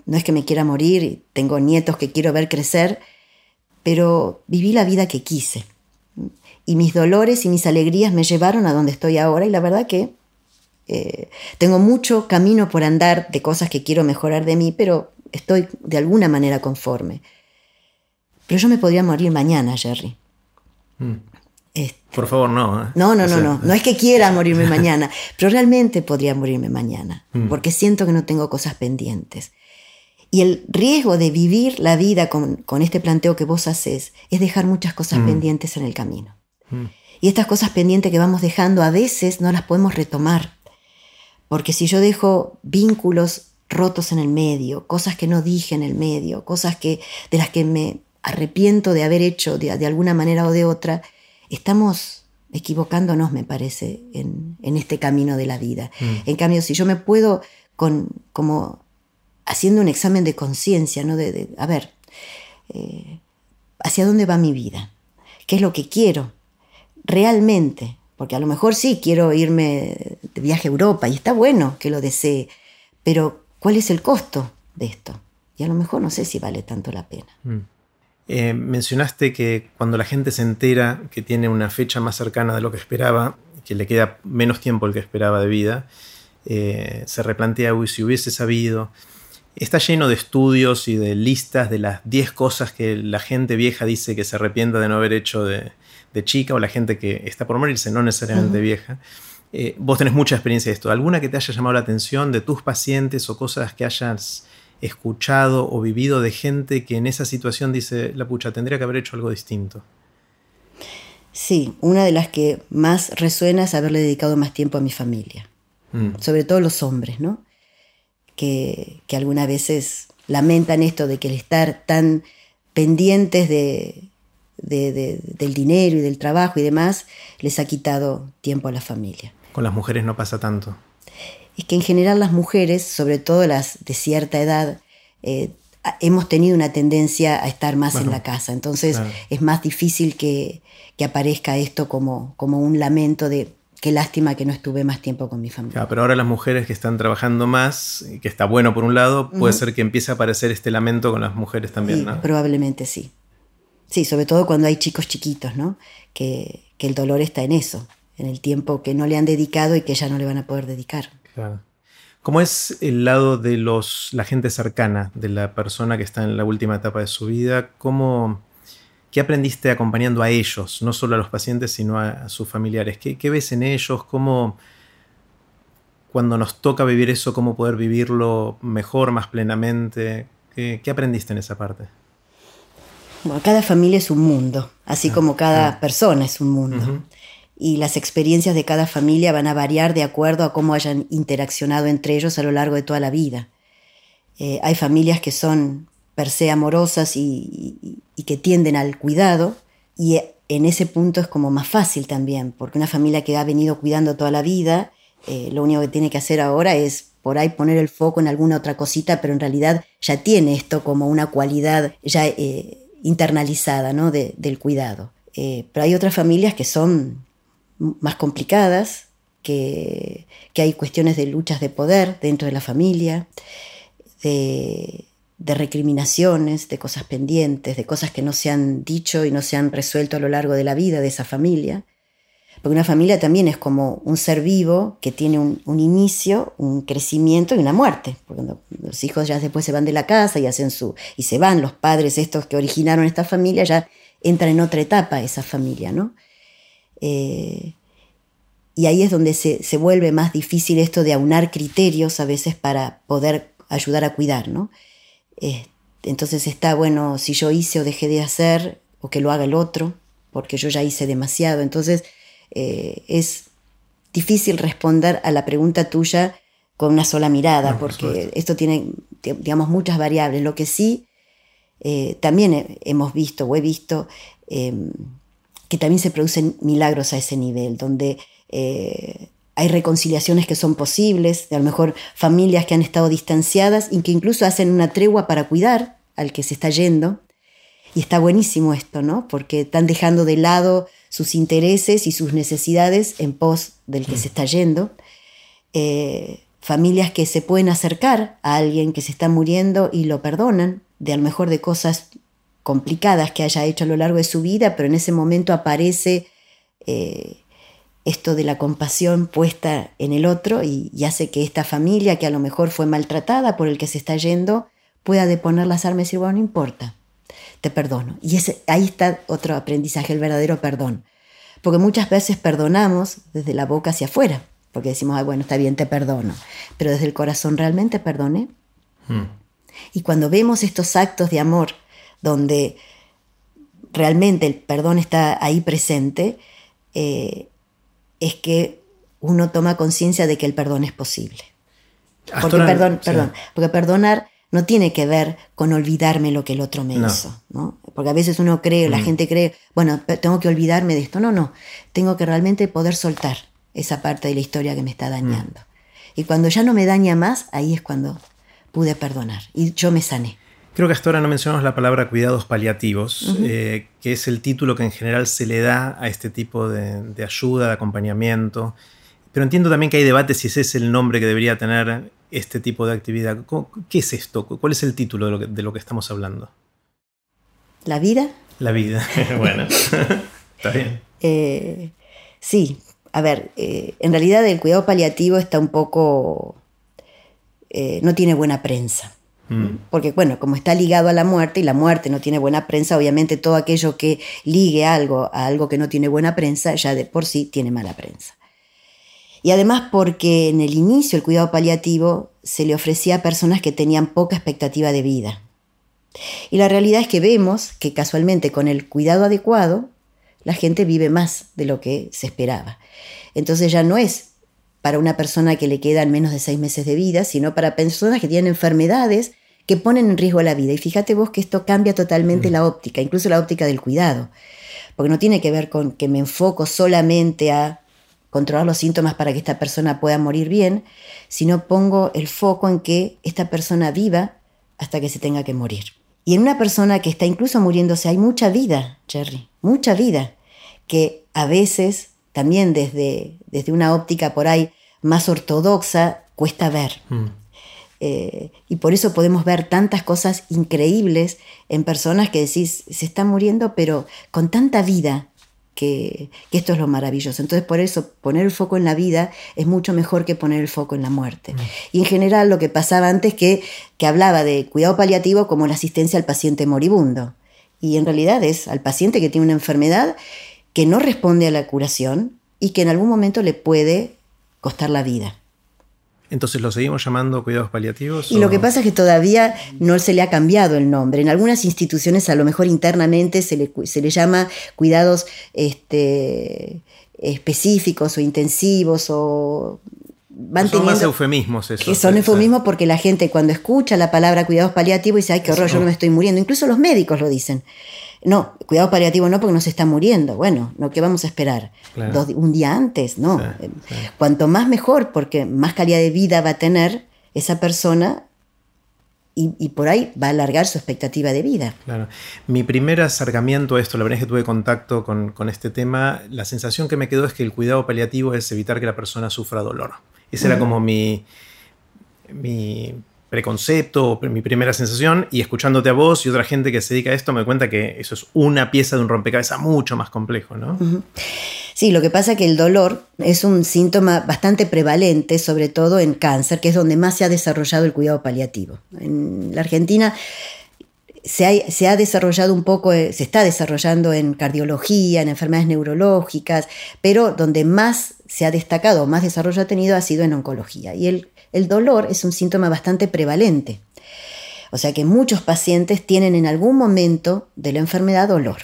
no es que me quiera morir, tengo nietos que quiero ver crecer, pero viví la vida que quise. Y mis dolores y mis alegrías me llevaron a donde estoy ahora y la verdad que eh, tengo mucho camino por andar de cosas que quiero mejorar de mí, pero estoy de alguna manera conforme. Pero yo me podría morir mañana, Jerry. Mm. Por favor, no. ¿eh? No, no, no, no. No es que quiera morirme mañana, pero realmente podría morirme mañana, mm. porque siento que no tengo cosas pendientes. Y el riesgo de vivir la vida con, este planteo que vos haces es dejar muchas cosas mm. pendientes en el camino. Y estas cosas pendientes que vamos dejando a veces no las podemos retomar. Porque si yo dejo vínculos rotos en el medio, cosas que no dije en el medio, cosas que, de las que me arrepiento de haber hecho de, alguna manera o de otra, estamos equivocándonos, me parece, en, este camino de la vida. Mm. En cambio, si yo me puedo, con, como haciendo un examen de conciencia, ¿no? De, a ver, eh, ¿hacia dónde va mi vida? ¿Qué es lo que quiero? Realmente, porque a lo mejor sí quiero irme de viaje a Europa y está bueno que lo desee, pero ¿cuál es el costo de esto? Y a lo mejor no sé si vale tanto la pena. Mm. Eh, mencionaste que cuando la gente se entera que tiene una fecha más cercana de lo que esperaba, que le queda menos tiempo el que esperaba de vida, eh, se replantea, uy, si hubiese sabido. Está lleno de estudios y de listas de las 10 cosas que la gente vieja dice que se arrepienta de no haber hecho de, chica o la gente que está por morirse, no necesariamente vieja. Eh, vos tenés mucha experiencia de esto. ¿Alguna que te haya llamado la atención de tus pacientes o cosas que hayas escuchado o vivido de gente que en esa situación dice, la pucha, tendría que haber hecho algo distinto? Sí, una de las que más resuena es haberle dedicado más tiempo a mi familia, mm. sobre todo los hombres, ¿no? Que, que algunas veces lamentan esto de que el estar tan pendientes de, del dinero y del trabajo y demás les ha quitado tiempo a la familia. Con las mujeres no pasa tanto es que en general las mujeres, sobre todo las de cierta edad, eh, hemos tenido una tendencia a estar más en la casa. Entonces es más difícil que, aparezca esto como, como un lamento de qué lástima que no estuve más tiempo con mi familia. pero ahora las mujeres que están trabajando más, que está bueno por un lado, puede ser que empiece a aparecer este lamento con las mujeres también, ¿no? Probablemente sí. Sí, sobre todo cuando hay chicos chiquitos, ¿no? Que, que el dolor está en eso, en el tiempo que no le han dedicado y que ya no le van a poder dedicar. ¿Cómo es el lado de los, la gente cercana, de la persona que está en la última etapa de su vida? ¿Cómo, ¿Qué aprendiste acompañando a ellos, no solo a los pacientes, sino a, sus familiares? ¿Qué, ves en ellos? ¿Cómo, cuando nos toca vivir eso, cómo poder vivirlo mejor, más plenamente? ¿Qué, aprendiste en esa parte? Bueno, cada familia es un mundo, así ah, como cada ah. persona es un mundo y las experiencias de cada familia van a variar de acuerdo a cómo hayan interaccionado entre ellos a lo largo de toda la vida. Eh, hay familias que son per se amorosas y, que tienden al cuidado y en ese punto es como más fácil también, porque una familia que ha venido cuidando toda la vida, eh, lo único que tiene que hacer ahora es por ahí poner el foco en alguna otra cosita, pero en realidad ya tiene esto como una cualidad ya eh, internalizada ¿no? del cuidado. pero hay otras familias que son más complicadas, que, hay cuestiones de luchas de poder dentro de la familia, de, recriminaciones, de cosas pendientes, de cosas que no se han dicho y no se han resuelto a lo largo de la vida de esa familia. Porque una familia también es como un ser vivo que tiene un, inicio, un crecimiento y una muerte. Porque los hijos ya después se van de la casa y hacen su. y se van, los padres estos que originaron esta familia ya entran en otra etapa esa familia, ¿no? Eh, y ahí es donde se, vuelve más difícil esto de aunar criterios a veces para poder ayudar a cuidar, ¿no? Eh, entonces está, bueno, si yo hice o dejé de hacer, o que lo haga el otro, porque yo ya hice demasiado. Entonces eh, es difícil responder a la pregunta tuya con una sola mirada, porque esto tiene, digamos, muchas variables. Lo que sí también hemos visto o he visto em, que también se producen milagros a ese nivel, donde eh, hay reconciliaciones que son posibles, de a lo mejor familias que han estado distanciadas y que incluso hacen una tregua para cuidar al que se está yendo. Y está buenísimo esto, ¿no? Porque están dejando de lado sus intereses y sus necesidades en pos del que se está yendo. Eh, familias que se pueden acercar a alguien que se está muriendo y lo perdonan, de a lo mejor de cosas complicadas que haya hecho a lo largo de su vida, pero en ese momento aparece eh, esto de la compasión puesta en el otro y, hace que esta familia, que a lo mejor fue maltratada por el que se está yendo, pueda deponer las armas y decir, bueno, no importa, te perdono. Y ese, ahí está otro aprendizaje, el verdadero perdón. Porque muchas veces perdonamos desde la boca hacia afuera, porque decimos, Ay, bueno, está bien, te perdono. Pero desde el corazón, ¿realmente perdoné? Hmm. Y cuando vemos estos actos de amor donde realmente el perdón está ahí presente, eh, es que uno toma conciencia de que el perdón es posible. Porque, perdón, perdón, porque perdonar no tiene que ver con olvidarme lo que el otro me hizo, ¿no? Porque a veces uno cree, la mm. gente cree, bueno, tengo que olvidarme de esto. No, no, tengo que realmente poder soltar esa parte de la historia que me está dañando. Mm. Y cuando ya no me daña más, ahí es cuando pude perdonar y yo me sané. Creo que hasta ahora no mencionamos la palabra cuidados paliativos, eh, que es el título que en general se le da a este tipo de, ayuda, de acompañamiento. Pero entiendo también que hay debate si ese es el nombre que debería tener este tipo de actividad. ¿Qué es esto? ¿Cuál es el título de lo que, estamos hablando? ¿La vida? La vida, bueno, está bien. Eh, sí, a ver, eh, en realidad el cuidado paliativo está un poco... no tiene buena prensa. Mm. Porque, bueno, como está ligado a la muerte y la muerte no tiene buena prensa, obviamente todo aquello que ligue algo a algo que no tiene buena prensa, ya de por sí tiene mala prensa. Y además porque en el inicio el cuidado paliativo se le ofrecía a personas que tenían poca expectativa de vida. Y la realidad es que vemos que casualmente con el cuidado adecuado, la gente vive más de lo que se esperaba. Entonces ya no es para una persona que le quedan menos de seis meses de vida, sino para personas que tienen enfermedades que ponen en riesgo la vida. Y fíjate vos que esto cambia totalmente mm. la óptica, incluso la óptica del cuidado, porque no tiene que ver con que me enfoco solamente a controlar los síntomas para que esta persona pueda morir bien, sino pongo el foco en que esta persona viva hasta que se tenga que morir. Y en una persona que está incluso muriéndose hay mucha vida, Jerry, mucha vida, que a veces también desde, desde una óptica por ahí más ortodoxa cuesta ver. Mm. Eh, y por eso podemos ver tantas cosas increíbles en personas que decís, se están muriendo, pero con tanta vida, que, esto es lo maravilloso. Entonces, por eso poner el foco en la vida es mucho mejor que poner el foco en la muerte. Mm. Y en general lo que pasaba antes que, que hablaba de cuidado paliativo como la asistencia al paciente moribundo. Y en realidad es al paciente que tiene una enfermedad que no responde a la curación y que en algún momento le puede costar la vida. Entonces lo seguimos llamando cuidados paliativos. Y lo que pasa es que todavía no se le ha cambiado el nombre. En algunas instituciones a lo mejor internamente se le, se le llama cuidados este, específicos o intensivos o van son más eufemismos eso. Que son eufemismos porque la gente cuando escucha la palabra cuidados paliativos dice, ay, qué horror, yo no me estoy muriendo. Incluso los médicos lo dicen. No, cuidado paliativo no porque no se está muriendo. Bueno, ¿no? ¿qué vamos a esperar? un día antes, no. Eh, cuanto más mejor, porque más calidad de vida va a tener esa persona y, por ahí va a alargar su expectativa de vida. Claro. Mi primer acercamiento a esto, la verdad es que tuve contacto con, con, este tema, la sensación que me quedó es que el cuidado paliativo es evitar que la persona sufra dolor. Esa era como mi, mi preconcepto, mi primera sensación, y escuchándote a vos y otra gente que se dedica a esto, me cuenta que eso es una pieza de un rompecabezas mucho más complejo, ¿no? Sí, lo que pasa es que el dolor es un síntoma bastante prevalente, sobre todo en cáncer, que es donde más se ha desarrollado el cuidado paliativo. En la Argentina se se ha, desarrollado un poco, eh, se está desarrollando en cardiología, en enfermedades neurológicas, pero donde más se ha destacado, más desarrollo ha tenido ha sido en oncología. Y el el dolor es un síntoma bastante prevalente. O sea que muchos pacientes tienen en algún momento de la enfermedad dolor.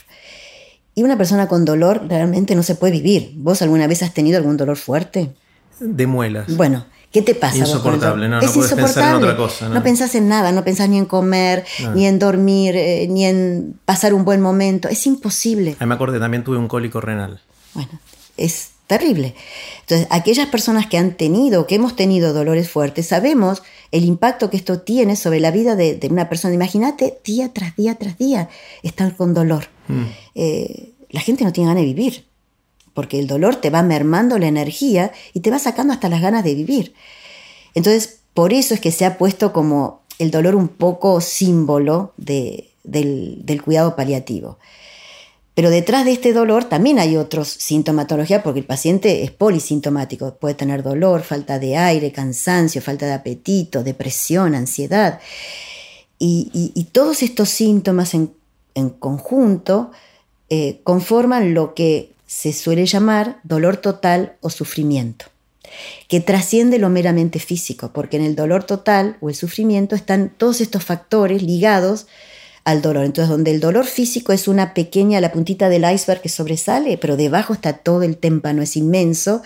Y una persona con dolor realmente no se puede vivir. ¿Vos alguna vez has tenido algún dolor fuerte? De muelas. Bueno, ¿Qué te pasa? Insoportable, no, no es insoportable. pensar en otra cosa. ¿no? pensás en nada, no pensás ni en comer, ni en dormir, eh, ni en pasar un buen momento. Es imposible. Ahí me acordé, también tuve un cólico renal. Bueno, es terrible. Entonces, aquellas personas que han tenido, que hemos tenido dolores fuertes, sabemos el impacto que esto tiene sobre la vida de, una persona. Imagínate día tras día tras día estar con dolor. Mm. Eh, la gente no tiene ganas de vivir, porque el dolor te va mermando la energía y te va sacando hasta las ganas de vivir. Entonces, por eso es que se ha puesto como el dolor un poco símbolo del, del cuidado paliativo. Pero detrás de este dolor también hay otros sintomatología porque el paciente es polisintomático. Puede tener dolor, falta de aire, cansancio, falta de apetito, depresión, ansiedad. Y, todos estos síntomas en, conjunto eh, conforman lo que se suele llamar dolor total o sufrimiento, que trasciende lo meramente físico, porque en el dolor total o el sufrimiento están todos estos factores ligados al dolor. Entonces, donde el dolor físico es una pequeña, la puntita del iceberg que sobresale, pero debajo está todo el témpano, es inmenso,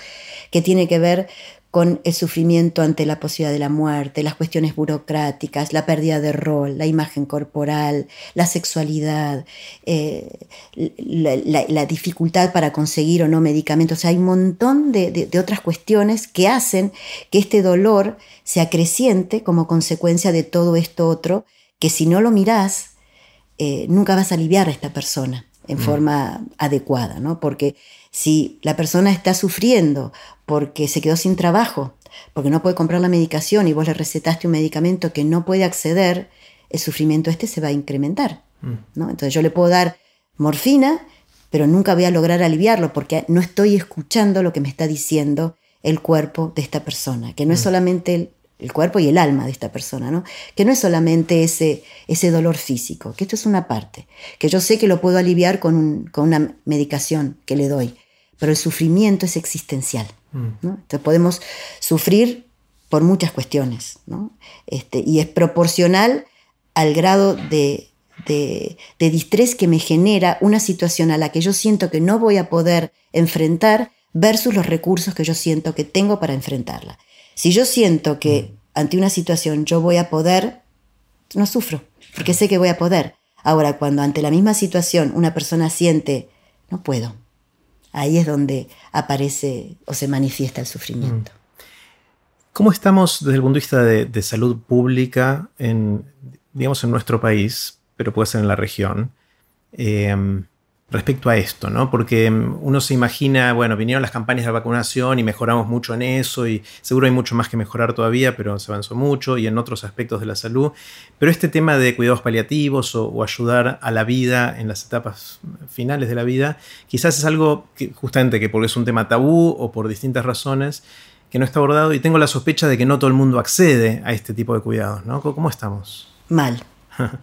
que tiene que ver con el sufrimiento ante la posibilidad de la muerte, las cuestiones burocráticas, la pérdida de rol, la imagen corporal, la sexualidad, eh, la, dificultad para conseguir o no medicamentos. O sea, hay un montón de, de, otras cuestiones que hacen que este dolor se acreciente como consecuencia de todo esto otro, que si no lo mirás, eh, nunca vas a aliviar a esta persona en mm. forma adecuada, ¿no? Porque si la persona está sufriendo porque se quedó sin trabajo, porque no puede comprar la medicación y vos le recetaste un medicamento que no puede acceder, el sufrimiento este se va a incrementar, mm. ¿no? Entonces yo le puedo dar morfina, pero nunca voy a lograr aliviarlo porque no estoy escuchando lo que me está diciendo el cuerpo de esta persona, que no es mm. solamente el, el cuerpo y el alma de esta persona, ¿no? Que no es solamente ese, ese dolor físico, que esto es una parte, que yo sé que lo puedo aliviar con, una medicación que le doy, pero el sufrimiento es existencial, mm. Entonces podemos sufrir por muchas cuestiones, ¿no? Este, y es proporcional al grado de, de, de distrés que me genera una situación a la que yo siento que no voy a poder enfrentar versus los recursos que yo siento que tengo para enfrentarla. Si yo siento que mm. ante una situación yo voy a poder, no sufro, porque sé que voy a poder. Ahora, cuando ante la misma situación una persona siente, no puedo, ahí es donde aparece o se manifiesta el sufrimiento. Mm. ¿Cómo estamos desde el punto de vista de, salud pública en, digamos, en nuestro país, pero puede ser en la región? Eh, respecto a esto, ¿no? Porque mm, uno se imagina, bueno, vinieron las campañas de vacunación y mejoramos mucho en eso y seguro hay mucho más que mejorar todavía, pero se avanzó mucho y en otros aspectos de la salud. Pero este tema de cuidados paliativos o, ayudar a la vida en las etapas finales de la vida, quizás es algo que justamente que porque es un tema tabú o por distintas razones que no está abordado y tengo la sospecha de que no todo el mundo accede a este tipo de cuidados, ¿no? ¿Cómo estamos? Mal.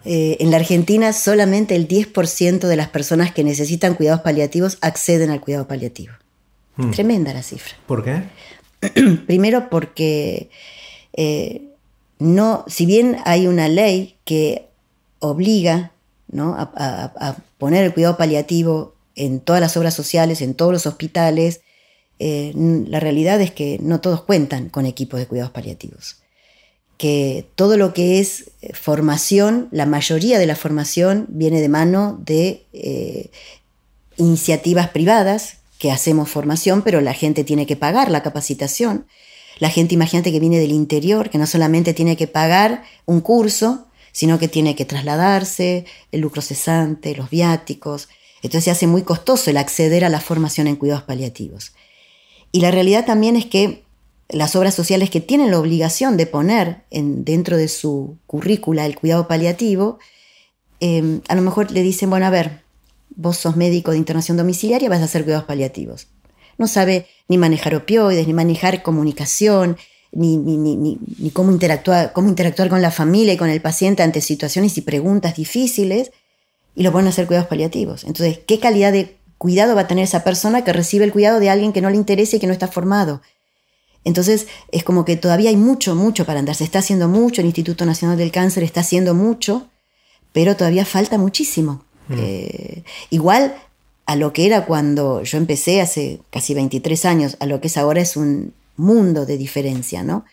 Eh, en la Argentina solamente el 10% de las personas que necesitan cuidados paliativos acceden al cuidado paliativo. Hmm. Tremenda la cifra. ¿Por qué? Primero porque eh, no, si bien hay una ley que obliga a, poner el cuidado paliativo en todas las obras sociales, en todos los hospitales, eh, la realidad es que no todos cuentan con equipos de cuidados paliativos que todo lo que es eh, formación, la mayoría de la formación viene de mano de eh, iniciativas privadas que hacemos formación, pero la gente tiene que pagar la capacitación. La gente, imagínate que viene del interior, que no solamente tiene que pagar un curso, sino que tiene que trasladarse, el lucro cesante, los viáticos. Entonces se hace muy costoso el acceder a la formación en cuidados paliativos. Y la realidad también es que las obras sociales que tienen la obligación de poner en, dentro de su currícula el cuidado paliativo, em, a lo mejor le dicen, bueno, a ver, vos sos médico de internación domiciliaria, vas a hacer cuidados paliativos. No sabe ni manejar opioides, ni manejar comunicación, ni, ni, ni, ni, cómo, interactuar, cómo interactuar con la familia y con el paciente ante situaciones y preguntas difíciles, y lo ponen a hacer cuidados paliativos. Entonces, ¿qué calidad de cuidado va a tener esa persona que recibe el cuidado de alguien que no le interesa y que no está formado? Entonces es como que todavía hay mucho, mucho para andar. Se está haciendo mucho, el Instituto Nacional del Cáncer está haciendo mucho, pero todavía falta muchísimo. Mm. Eh, igual a lo que era cuando yo empecé hace casi 23 años, a lo que es ahora es un mundo de diferencia, ¿no?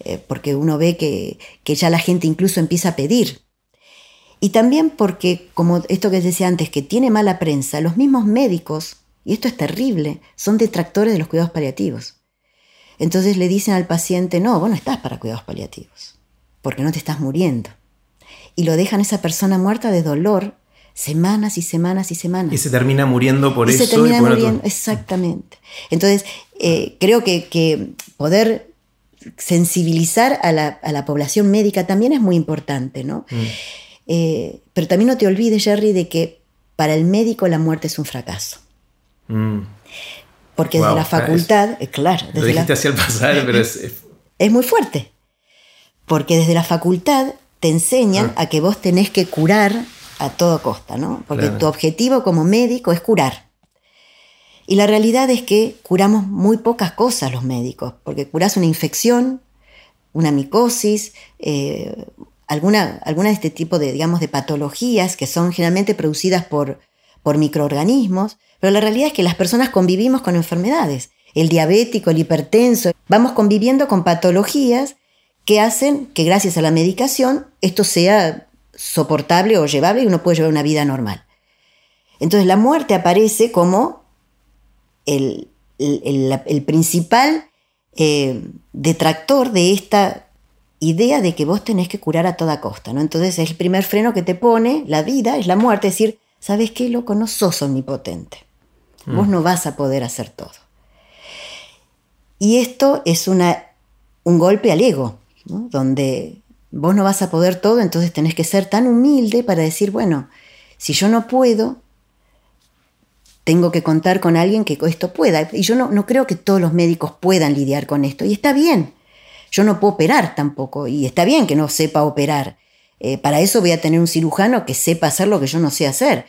Eh, porque uno ve que, que ya la gente incluso empieza a pedir. Y también porque, como esto que decía antes, que tiene mala prensa, los mismos médicos Y esto es terrible. Son detractores de los cuidados paliativos. Entonces le dicen al paciente, no, vos no estás para cuidados paliativos, porque no te estás muriendo. Y lo dejan a esa persona muerta de dolor semanas y semanas y semanas. Y se termina muriendo por y eso. Se termina muriendo, exactamente. Entonces, eh, creo que, poder sensibilizar a la, población médica también es muy importante, ¿no? Mm. Eh, pero también no te olvides, Jerry, de que para el médico la muerte es un fracaso. Mm. Porque desde la facultad, es, eh, claro. Desde lo dijiste así al pasar, pero es, es... muy fuerte. Porque desde la facultad te enseñan ah. a que vos tenés que curar a toda costa, ¿no? Porque tu objetivo como médico es curar. Y la realidad es que curamos muy pocas cosas los médicos, porque curás una infección, una micosis, eh, alguna, alguna de este tipo de, digamos, de patologías que son generalmente producidas por, por microorganismos, pero la realidad es que las personas convivimos con enfermedades. El diabético, el hipertenso, vamos conviviendo con patologías que hacen que gracias a la medicación esto sea soportable o llevable y uno puede llevar una vida normal. Entonces la muerte aparece como el, principal eh, detractor de esta idea de que vos tenés que curar a toda costa. ¿no? Entonces el primer freno que te pone la vida, es la muerte, es decir, ¿sabes qué, loco? No sos omnipotente. Vos mm. no vas a poder hacer todo. Y esto es una, un golpe al ego, donde vos no vas a poder todo, entonces tenés que ser tan humilde para decir, bueno, si yo no puedo, tengo que contar con alguien que esto pueda. Y yo no, no creo que todos los médicos puedan lidiar con esto. Y está bien. Yo no puedo operar tampoco. Y está bien que no sepa operar. Eh, para eso voy a tener un cirujano que sepa hacer lo que yo no sé hacer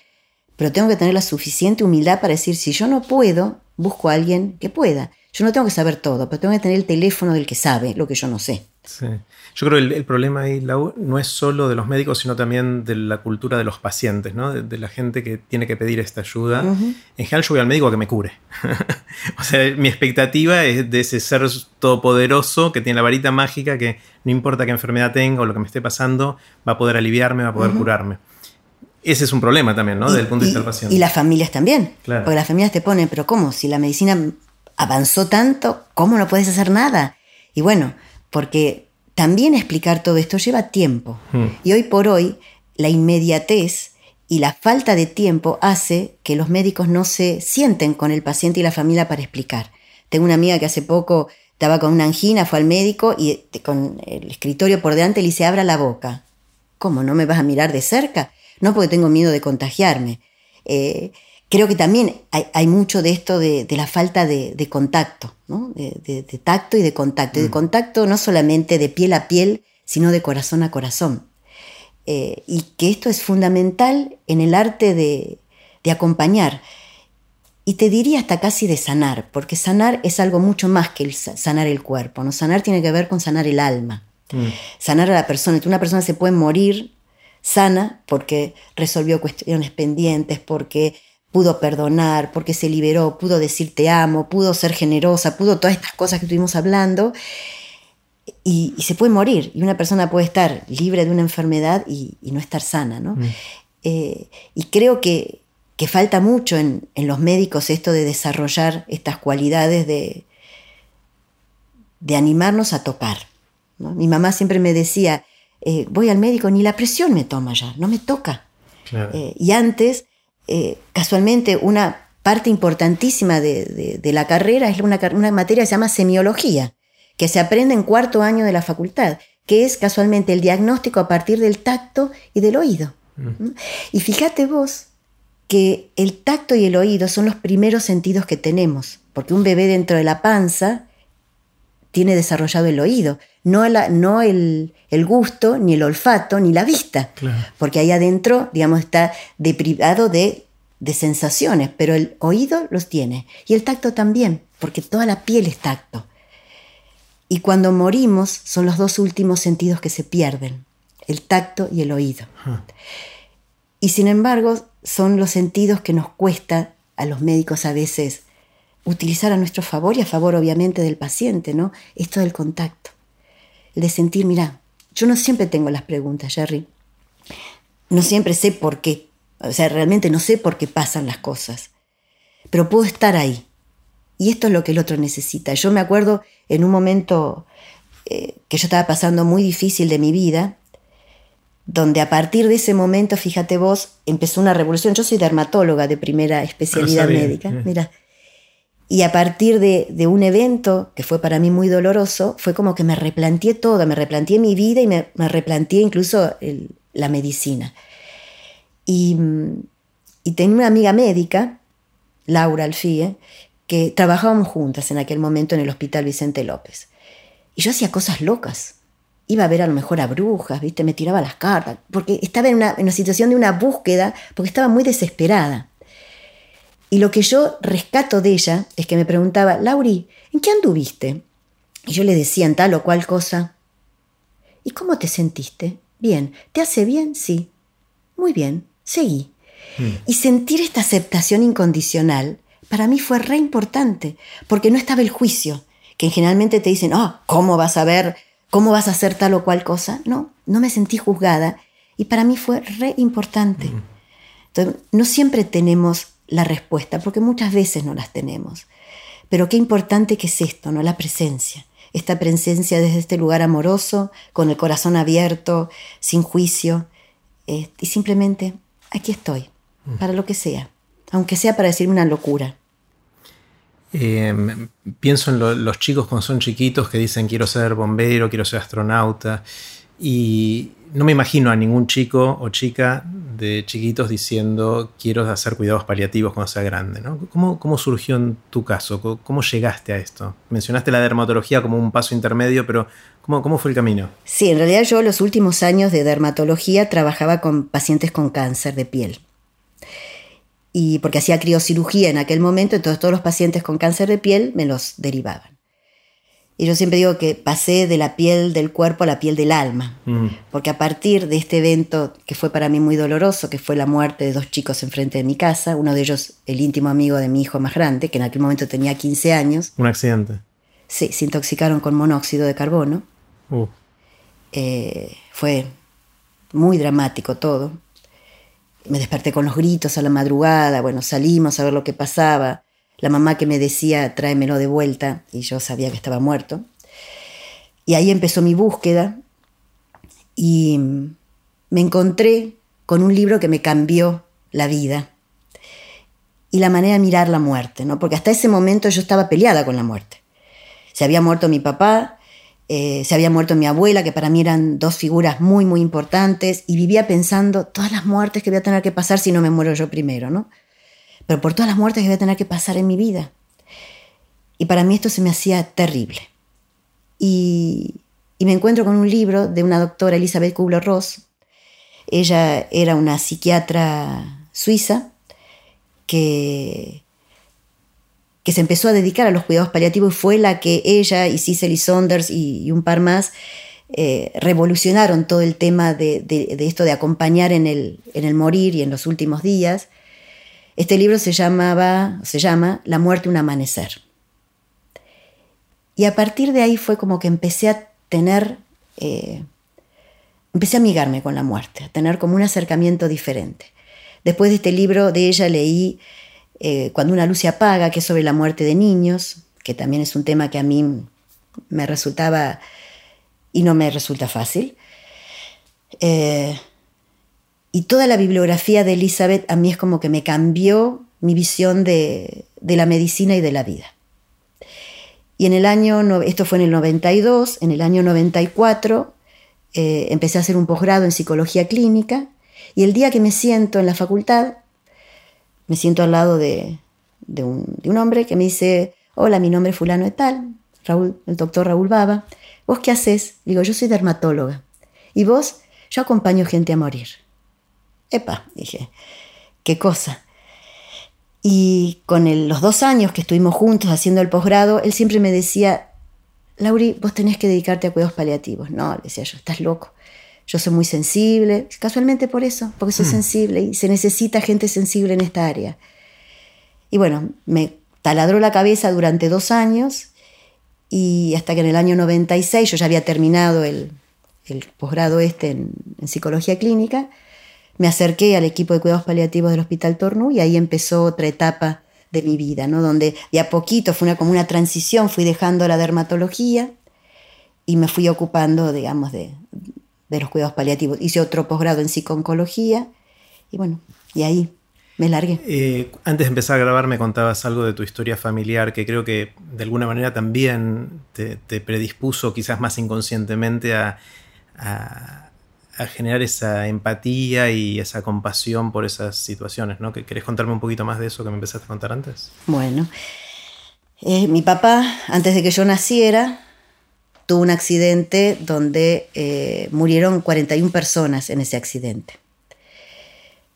pero tengo que tener la suficiente humildad para decir, si yo no puedo, busco a alguien que pueda. Yo no tengo que saber todo, pero tengo que tener el teléfono del que sabe lo que yo no sé. Sí. Yo creo que el, problema ahí, no es solo de los médicos, sino también de la cultura de los pacientes, ¿no? de, la gente que tiene que pedir esta ayuda. En general yo voy al médico a que me cure. o sea, mi expectativa es de ese ser todopoderoso que tiene la varita mágica que no importa qué enfermedad tenga o lo que me esté pasando, va a poder aliviarme, va a poder curarme. Ese es un problema también, ¿no? Desde el punto de vista del paciente. Y las familias también. Porque las familias te ponen, pero ¿cómo? Si la medicina avanzó tanto, ¿cómo no puedes hacer nada? Y bueno, porque también explicar todo esto lleva tiempo. Hmm. Y hoy por hoy, la inmediatez y la falta de tiempo hace que los médicos no se sienten con el paciente y la familia para explicar. Tengo una amiga que hace poco estaba con una angina, fue al médico y con el escritorio por delante le dice, abra la boca. ¿Cómo? ¿No me vas a mirar de cerca? no porque tengo miedo de contagiarme. Eh, creo que también hay, mucho de esto de, la falta de, contacto, de, tacto y de contacto. Y de mm. contacto no solamente de piel a piel, sino de corazón a corazón. Eh, y que esto es fundamental en el arte de, acompañar. Y te diría hasta casi de sanar, porque sanar es algo mucho más que sanar el cuerpo. ¿no? Sanar tiene que ver con sanar el alma. Mm. Sanar a la persona. Una persona se puede morir sana porque resolvió cuestiones pendientes, porque pudo perdonar, porque se liberó, pudo decir te amo, pudo ser generosa, pudo todas estas cosas que estuvimos hablando. Y, se puede morir. Y una persona puede estar libre de una enfermedad y, no estar sana. ¿no? Mm. Eh, y creo que, falta mucho en, los médicos esto de desarrollar estas cualidades de, de animarnos a tocar. Mi mamá siempre me decía, eh, voy al médico, ni la presión me toma ya, no me toca. Eh, y antes, eh, casualmente, una parte importantísima de, la carrera es una, una, materia que se llama semiología, que se aprende en cuarto año de la facultad, que es casualmente el diagnóstico a partir del tacto y del oído. Mm. ¿Mm? Y fíjate vos que el tacto y el oído son los primeros sentidos que tenemos, porque un bebé dentro de la panza tiene desarrollado el oído, no, no el, gusto, ni el olfato, ni la vista, porque ahí adentro, digamos, está deprivado de, de sensaciones, pero el oído los tiene, y el tacto también, porque toda la piel es tacto. Y cuando morimos son los dos últimos sentidos que se pierden, el tacto y el oído. Y sin embargo son los sentidos que nos cuesta a los médicos a veces utilizar a nuestro favor y a favor obviamente del paciente, ¿no? Esto del contacto. El de sentir, mira, yo no siempre tengo las preguntas, Jerry. No siempre sé por qué. O sea, realmente no sé por qué pasan las cosas. pero puedo estar ahí. Y esto es lo que el otro necesita. Yo me acuerdo en un momento eh, que yo estaba pasando muy difícil de mi vida, donde a partir de ese momento, fíjate vos, empezó una revolución. Yo soy dermatóloga de primera especialidad médica, mira. Y a partir de, un evento que fue para mí muy doloroso, fue como que me replanteé todo, me replanteé mi vida y me, replanteé incluso la medicina. Y, y, tenía una amiga médica, Laura Alfie, que trabajábamos juntas en aquel momento en el Hospital Vicente López. Y yo hacía cosas locas. Iba a ver a lo mejor a brujas, ¿viste? Me tiraba las cartas, porque estaba en una, en una situación de una búsqueda, porque estaba muy desesperada. Y lo que yo rescato de ella es que me preguntaba, Lauri, ¿en qué anduviste? Y yo le decía en tal o cual cosa. ¿Y cómo te sentiste? Bien. ¿Te hace bien? Sí. Muy bien. Seguí. Hmm. Y sentir esta aceptación incondicional para mí fue re importante, porque no estaba el juicio, que generalmente te dicen, oh, ¿cómo vas a ver? ¿Cómo vas a hacer tal o cual cosa? No, no me sentí juzgada y para mí fue re importante. Hmm. Entonces, no siempre tenemos la respuesta, porque muchas veces no las tenemos. Pero qué importante que es esto, ¿no? La presencia. Esta presencia desde este lugar amoroso, con el corazón abierto, sin juicio, eh, y simplemente aquí estoy, mm. para lo que sea, aunque sea para decirme una locura. Em, pienso en los chicos cuando son chiquitos que dicen quiero ser bombero, quiero ser astronauta, y no me imagino a ningún chico o chica de chiquitos diciendo quiero hacer cuidados paliativos cuando sea grande. ¿no? ¿Cómo, surgió en tu caso? ¿Cómo, llegaste a esto? Mencionaste la dermatología como un paso intermedio, pero ¿cómo, ¿cómo fue el camino? Sí, en realidad yo los últimos años de dermatología trabajaba con pacientes con cáncer de piel. Y porque hacía criocirugía en aquel momento, entonces todos los pacientes con cáncer de piel me los derivaban. Y yo siempre digo que pasé de la piel del cuerpo a la piel del alma, mm. porque a partir de este evento que fue para mí muy doloroso, que fue la muerte de dos chicos enfrente de mi casa, uno de ellos el íntimo amigo de mi hijo más grande, que en aquel momento tenía 15 años. Un accidente. Sí, se intoxicaron con monóxido de carbono. Uh. Eh, fue muy dramático todo. Me desperté con los gritos a la madrugada, bueno, salimos a ver lo que pasaba la mamá que me decía tráemelo de vuelta y yo sabía que estaba muerto. Y ahí empezó mi búsqueda y me encontré con un libro que me cambió la vida y la manera de mirar la muerte, ¿no? porque hasta ese momento yo estaba peleada con la muerte. Se había muerto mi papá, eh, se había muerto mi abuela, que para mí eran dos figuras muy, muy importantes, y vivía pensando todas las muertes que voy a tener que pasar si no me muero yo primero, ¿no? Pero por todas las muertes que voy a tener que pasar en mi vida. Y para mí esto se me hacía terrible. Y, me encuentro con un libro de una doctora, Elizabeth Kubler-Ross. Ella era una psiquiatra suiza que, que se empezó a dedicar a los cuidados paliativos y fue la que ella y Cicely Saunders y, un par más eh, revolucionaron todo el tema de, esto de acompañar en el, en el morir y en los últimos días. Este libro se, llamaba, se llama La muerte un amanecer. Y a partir de ahí fue como que empecé a tener, eh, empecé a amigarme con la muerte, a tener como un acercamiento diferente. Después de este libro de ella leí eh, Cuando una luz se apaga, que es sobre la muerte de niños, que también es un tema que a mí me resultaba y no me resulta fácil. Eh, y toda la bibliografía de Elizabeth a mí es como que me cambió mi visión de, la medicina y de la vida. Y en el año, esto fue en el 92, en el año 94 eh, empecé a hacer un posgrado en psicología clínica y el día que me siento en la facultad, me siento al lado de, un, de hombre que me dice, hola, mi nombre es fulano de tal, Raúl, el doctor Raúl Baba, ¿vos qué haces? Digo, yo soy dermatóloga. ¿Y vos? Yo acompaño gente a morir. Epa, dije, qué cosa. Y con los dos años que estuvimos juntos haciendo el posgrado, él siempre me decía, Lauri, vos tenés que dedicarte a cuidados paliativos. No, le decía yo, estás loco. Yo soy muy sensible, casualmente por eso, porque soy mm. sensible y se necesita gente sensible en esta área. Y bueno, me taladró la cabeza durante dos años y hasta que en el año 96 yo ya había terminado el, posgrado este en psicología clínica me acerqué al equipo de cuidados paliativos del Hospital Tornú y ahí empezó otra etapa de mi vida, ¿no? Donde de a poquito fue una, como una transición, fui dejando la dermatología y me fui ocupando, digamos, de, de los cuidados paliativos. Hice otro posgrado en psicooncología y bueno, y ahí me largué. Eh, antes de empezar a grabar me contabas algo de tu historia familiar que creo que de alguna manera también te, predispuso quizás más inconscientemente a, generar esa empatía y esa compasión por esas situaciones, ¿no? ¿Querés contarme un poquito más de eso que me empezaste a contar antes? Bueno, eh, mi papá, antes de que yo naciera, tuvo un accidente donde eh, murieron 41 personas en ese accidente.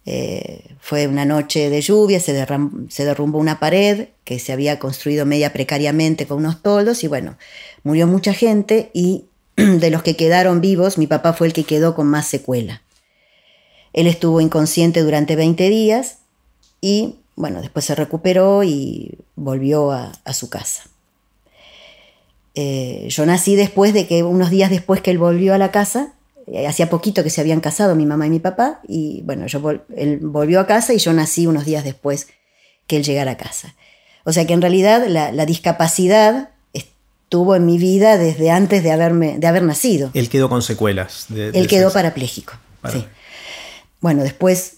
Eh, fue una noche de lluvia, se, derrumbó una pared que se había construido media precariamente con unos toldos y bueno, murió mucha gente y de los que quedaron vivos, mi papá fue el que quedó con más secuela. Él estuvo inconsciente durante 20 días y bueno, después se recuperó y volvió a, su casa. Eh, yo nací después de que, unos días después que él volvió a la casa, eh, hacía poquito que se habían casado mi mamá y mi papá, y bueno, yo él volvió a casa y yo nací unos días después que él llegara a casa. O sea que en realidad la, discapacidad estuvo en mi vida desde antes de, haberme, de haber nacido. Él quedó con secuelas. él quedó parapléjico. Sí. Bueno, después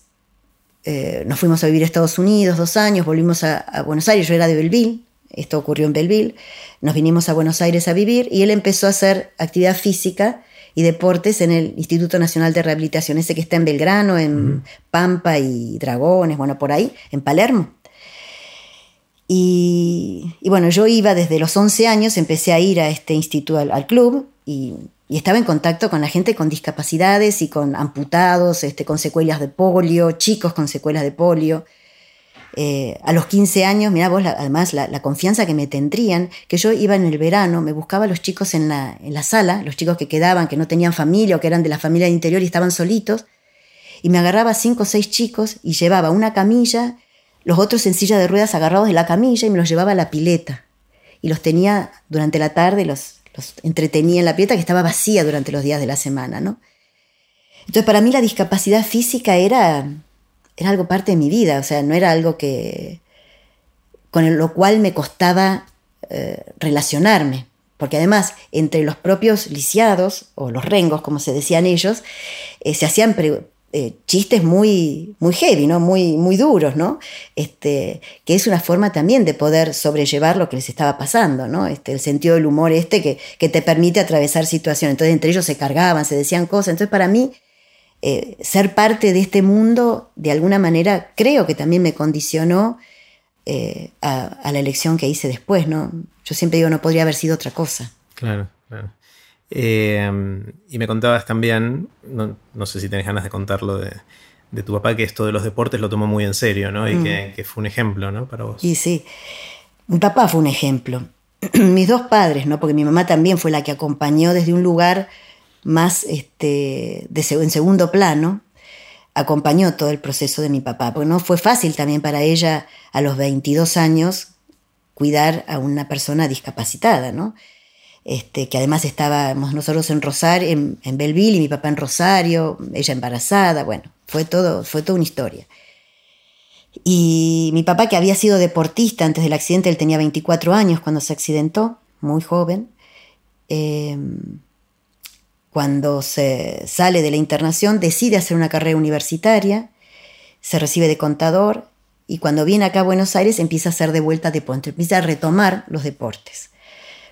eh, nos fuimos a vivir a Estados Unidos dos años, volvimos a, a, Buenos Aires, yo era de Belleville, esto ocurrió en Belleville, nos vinimos a Buenos Aires a vivir y él empezó a hacer actividad física y deportes en el Instituto Nacional de Rehabilitación, ese que está en Belgrano, en Pampa y Dragones, bueno, por ahí, en Palermo. Y, bueno, yo iba desde los 11 años, empecé a ir a este instituto, al, club, y, estaba en contacto con la gente con discapacidades y con amputados, este, con secuelas de polio, chicos con secuelas de polio. Eh, a los 15 años, mira vos, además la, confianza que me tendrían, que yo iba en el verano, me buscaba a los chicos en la, en la sala, los chicos que quedaban, que no tenían familia o que eran de la familia del interior y estaban solitos, y me agarraba cinco o seis chicos y llevaba una camilla, los otros en silla de ruedas agarrados de la camilla y me los llevaba a la pileta. Y los tenía durante la tarde, los, entretenía en la pileta que estaba vacía durante los días de la semana, ¿no? Entonces para mí la discapacidad física era era algo parte de mi vida, o sea, no era algo que con lo cual me costaba eh, relacionarme, porque además entre los propios lisiados, o los rengos, como se decían ellos, eh, se hacían eh, chistes muy, muy heavy, ¿no? muy, muy duros, ¿no? Este, que es una forma también de poder sobrellevar lo que les estaba pasando, ¿no? Este, el sentido del humor este que, que te permite atravesar situaciones. Entonces entre ellos se cargaban, se decían cosas. Entonces para mí eh, ser parte de este mundo, de alguna manera, creo que también me condicionó eh, a, la elección que hice después, ¿no? Yo siempre digo, no podría haber sido otra cosa. Claro, claro. Eh, y me contabas también, no, sé si tenés ganas de contarlo de, tu papá, que esto de los deportes lo tomó muy en serio, ¿no? Y mm. que, fue un ejemplo, ¿no? Para vos. Y sí, mi papá fue un ejemplo. Mis dos padres, ¿no? Porque mi mamá también fue la que acompañó desde un lugar más este, de, en segundo plano, acompañó todo el proceso de mi papá, porque no fue fácil también para ella a los 22 años cuidar a una persona discapacitada, ¿no? Este, que además estábamos nosotros en Rosario, en, en Belleville y mi papá en Rosario, ella embarazada, bueno, fue todo, fue toda una historia. Y mi papá, que había sido deportista antes del accidente, él tenía 24 años cuando se accidentó, muy joven, eh, cuando se sale de la internación, decide hacer una carrera universitaria, se recibe de contador y cuando viene acá a Buenos Aires empieza a hacer de vuelta deporte, empieza a retomar los deportes,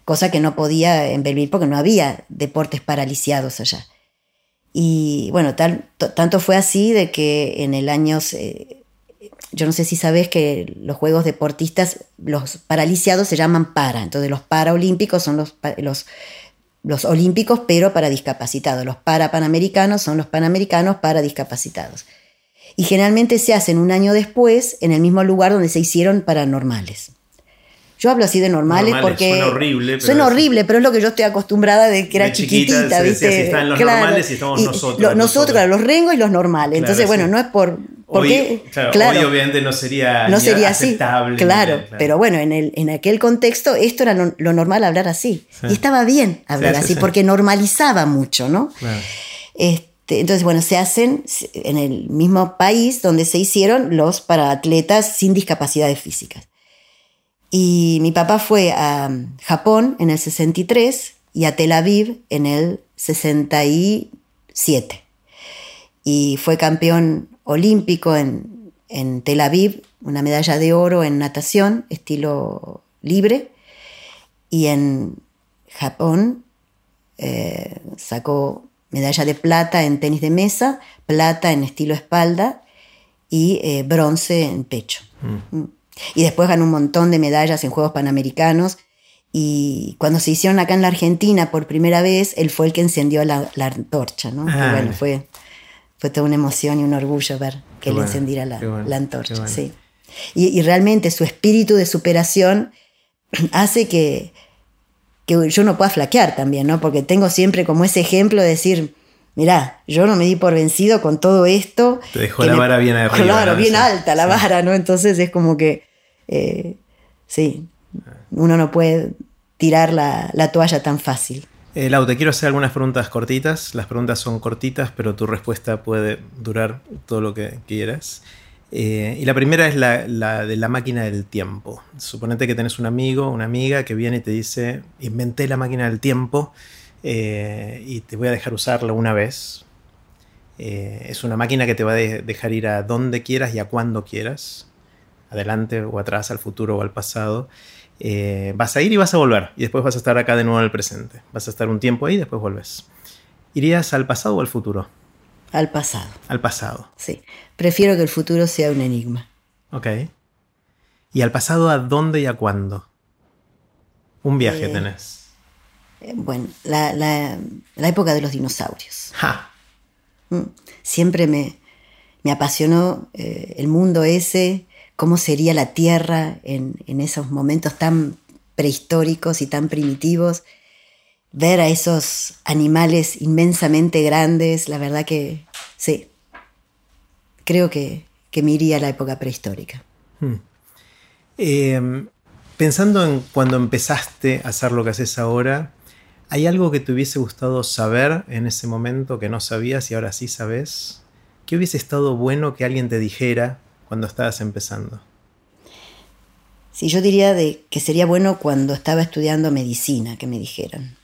cosa que no podía en Belville porque no había deportes paraliciados allá. Y bueno, tanto fue así de que en el año, yo no sé si sabes que los Juegos Deportistas, los paraliciados se llaman para, entonces los paraolímpicos son los, los los olímpicos, pero para discapacitados. Los para panamericanos son los panamericanos para discapacitados. Y generalmente se hacen un año después en el mismo lugar donde se hicieron paranormales. Yo hablo así de normales, porque. Suena horrible. Pero suena horrible, pero es lo que yo estoy acostumbrada de que era chiquitita, ¿viste? están los normales y estamos nosotros. nosotros, los rengos y los normales. Entonces, bueno, no es por. Hoy, claro, hoy obviamente no sería, no sería aceptable. Así. Claro, pero bueno, en, el, en aquel contexto esto era lo, normal hablar así. Y estaba bien hablar así, porque normalizaba mucho, ¿no? Este, entonces, bueno, se hacen en el mismo país donde se hicieron los para atletas sin discapacidades físicas. Y mi papá fue a Japón en el 63 y a Tel Aviv en el 67. Y fue campeón olímpico en, en Tel Aviv, una medalla de oro en natación, estilo libre. Y en Japón eh, sacó medalla de plata en tenis de mesa, plata en estilo espalda y eh, bronce en pecho. Mm. Y después ganó un montón de medallas en Juegos Panamericanos. Y cuando se hicieron acá en la Argentina por primera vez, él fue el que encendió la, antorcha, ¿no? Ah, bueno, fue, fue toda una emoción y un orgullo ver que él encendiera la, antorcha, sí. y, realmente su espíritu de superación hace que, que yo no pueda flaquear también, ¿no? Porque tengo siempre como ese ejemplo de decir, mirá, yo no me di por vencido con todo esto. Te dejó la vara bien arriba. Claro, bien alta la vara, ¿no? Entonces es como que, eh, sí, uno no puede tirar la, toalla tan fácil. Eh, Lau, te quiero hacer algunas preguntas cortitas. Las preguntas son cortitas, pero tu respuesta puede durar todo lo que quieras. Eh, y la primera es la, de la máquina del tiempo. Suponete que tenés un amigo, una amiga que viene y te dice, inventé la máquina del tiempo eh, y te voy a dejar usarla una vez. Eh, es una máquina que te va a dejar ir a donde quieras y a cuando quieras, adelante o atrás, al futuro o al pasado. vas a ir y vas a volver y después vas a estar acá de nuevo en el presente. Vas a estar un tiempo ahí y después vuelves. ¿Irías al pasado o al futuro? Al pasado. Al pasado. Sí. Prefiero que el futuro sea un enigma. Ok. ¿Y al pasado a dónde y a cuándo? Un viaje eh, tenés. Eh, bueno, la, época de los dinosaurios. Ja. Mm. Siempre me, me apasionó eh, el mundo ese, cómo sería la Tierra en, en esos momentos tan prehistóricos y tan primitivos ver a esos animales inmensamente grandes, la verdad que sí, creo que, que me iría a la época prehistórica. Hmm. Em, pensando en cuando empezaste a hacer lo que haces ahora, ¿hay algo que te hubiese gustado saber en ese momento que no sabías y ahora sí sabes? ¿Qué hubiese estado bueno que alguien te dijera cuando estabas empezando? Sí, yo diría que sería bueno cuando estaba estudiando medicina que me dijeran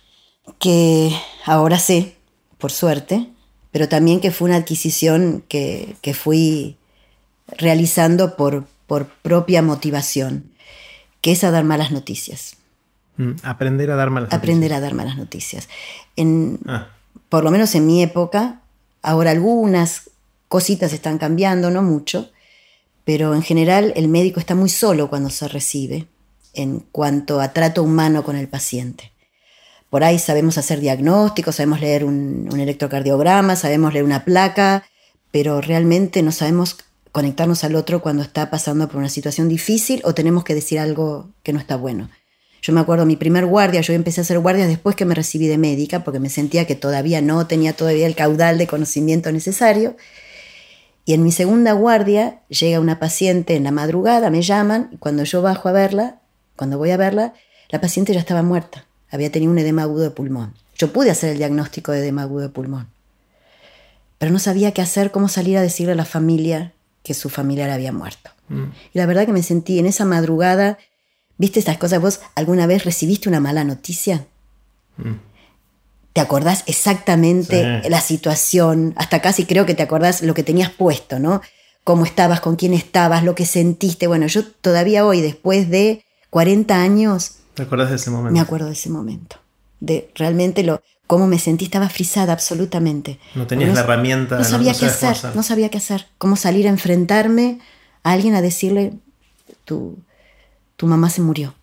que ahora sé, por suerte, pero también que fue una adquisición que, fui realizando por, por, propia motivación, que es a dar malas noticias. Mm, aprender a dar malas Aprender a dar malas noticias. En, ah. Por lo menos en mi época, ahora algunas cositas están cambiando, no mucho, pero en general el médico está muy solo cuando se recibe en cuanto a trato humano con el paciente. Por ahí sabemos hacer diagnósticos, sabemos leer un, electrocardiograma, sabemos leer una placa, pero realmente no sabemos conectarnos al otro cuando está pasando por una situación difícil o tenemos que decir algo que no está bueno. Yo me acuerdo mi primer guardia, yo empecé a hacer guardias después que me recibí de médica porque me sentía que todavía no tenía todavía el caudal de conocimiento necesario. Y en mi segunda guardia llega una paciente en la madrugada, me llaman y cuando yo bajo a verla, cuando voy a verla, la paciente ya estaba muerta había tenido un edema agudo de pulmón. Yo pude hacer el diagnóstico de edema agudo de pulmón, pero no sabía qué hacer, cómo salir a decirle a la familia que su familiar había muerto. Mm. Y la verdad que me sentí en esa madrugada, ¿viste estas cosas? ¿Vos alguna vez recibiste una mala noticia? Mm. ¿Te acordás exactamente la situación? Hasta casi creo que te acordás lo que tenías puesto, ¿no? Cómo estabas, con quién estabas, lo que sentiste. Bueno, yo todavía hoy, después de 40 años, ¿Te acuerdas de ese momento? Me acuerdo de ese momento. De realmente lo, cómo me sentí, estaba frisada absolutamente. No tenías la herramienta. No sabía qué hacer, no sabía qué hacer. Cómo salir a enfrentarme a alguien a decirle, tu, tu mamá se murió.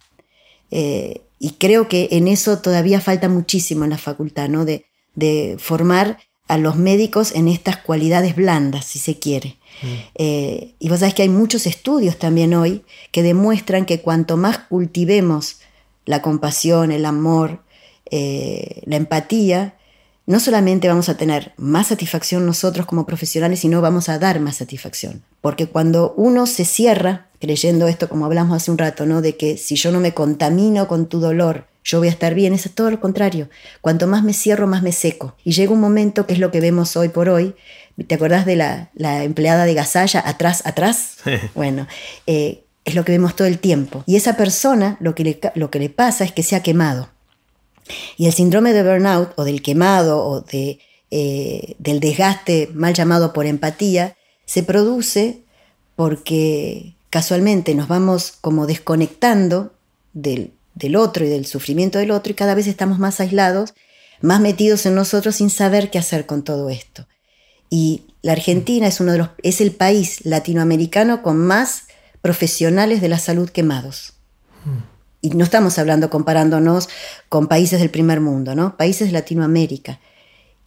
Eh, y creo que en eso todavía falta muchísimo en la facultad, ¿no? De, de formar a los médicos en estas cualidades blandas, si se quiere. Mm. Eh, y vos sabés que hay muchos estudios también hoy que demuestran que cuanto más cultivemos la compasión, el amor, eh, la empatía, no solamente vamos a tener más satisfacción nosotros como profesionales, sino vamos a dar más satisfacción. Porque cuando uno se cierra, creyendo esto como hablamos hace un rato, ¿no? De que si yo no me contamino con tu dolor, yo voy a estar bien, es todo lo contrario. Cuanto más me cierro, más me seco. Y llega un momento, que es lo que vemos hoy por hoy, ¿te acordás de la, empleada de Gasalla, atrás, atrás? Bueno, eh, es lo que vemos todo el tiempo. Y esa persona lo que le, lo que le pasa es que se ha quemado. Y el síndrome de burnout o del quemado o de, eh, del desgaste mal llamado por empatía se produce porque casualmente nos vamos como desconectando del, del otro y del sufrimiento del otro y cada vez estamos más aislados, más metidos en nosotros sin saber qué hacer con todo esto. Y la Argentina es, uno de los, es el país latinoamericano con más profesionales de la salud quemados. Y no estamos hablando comparándonos con países del primer mundo, ¿no? Países de Latinoamérica.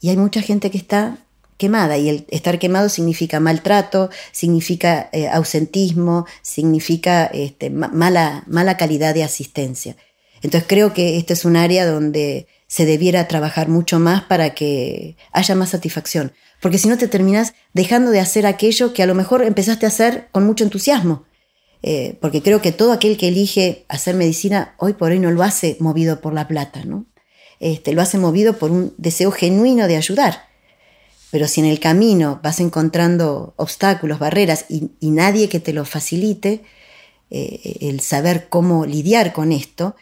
Y hay mucha gente que está quemada y el estar quemado significa maltrato, significa eh, ausentismo, significa este, mala, mala calidad de asistencia. Entonces creo que este es un área donde se debiera trabajar mucho más para que haya más satisfacción. Porque si no te terminas dejando de hacer aquello que a lo mejor empezaste a hacer con mucho entusiasmo. Eh, porque creo que todo aquel que elige hacer medicina hoy por hoy no lo hace movido por la plata, ¿no? Este, lo hace movido por un deseo genuino de ayudar. Pero si en el camino vas encontrando obstáculos, barreras y, nadie que te lo facilite, eh, el saber cómo lidiar con esto,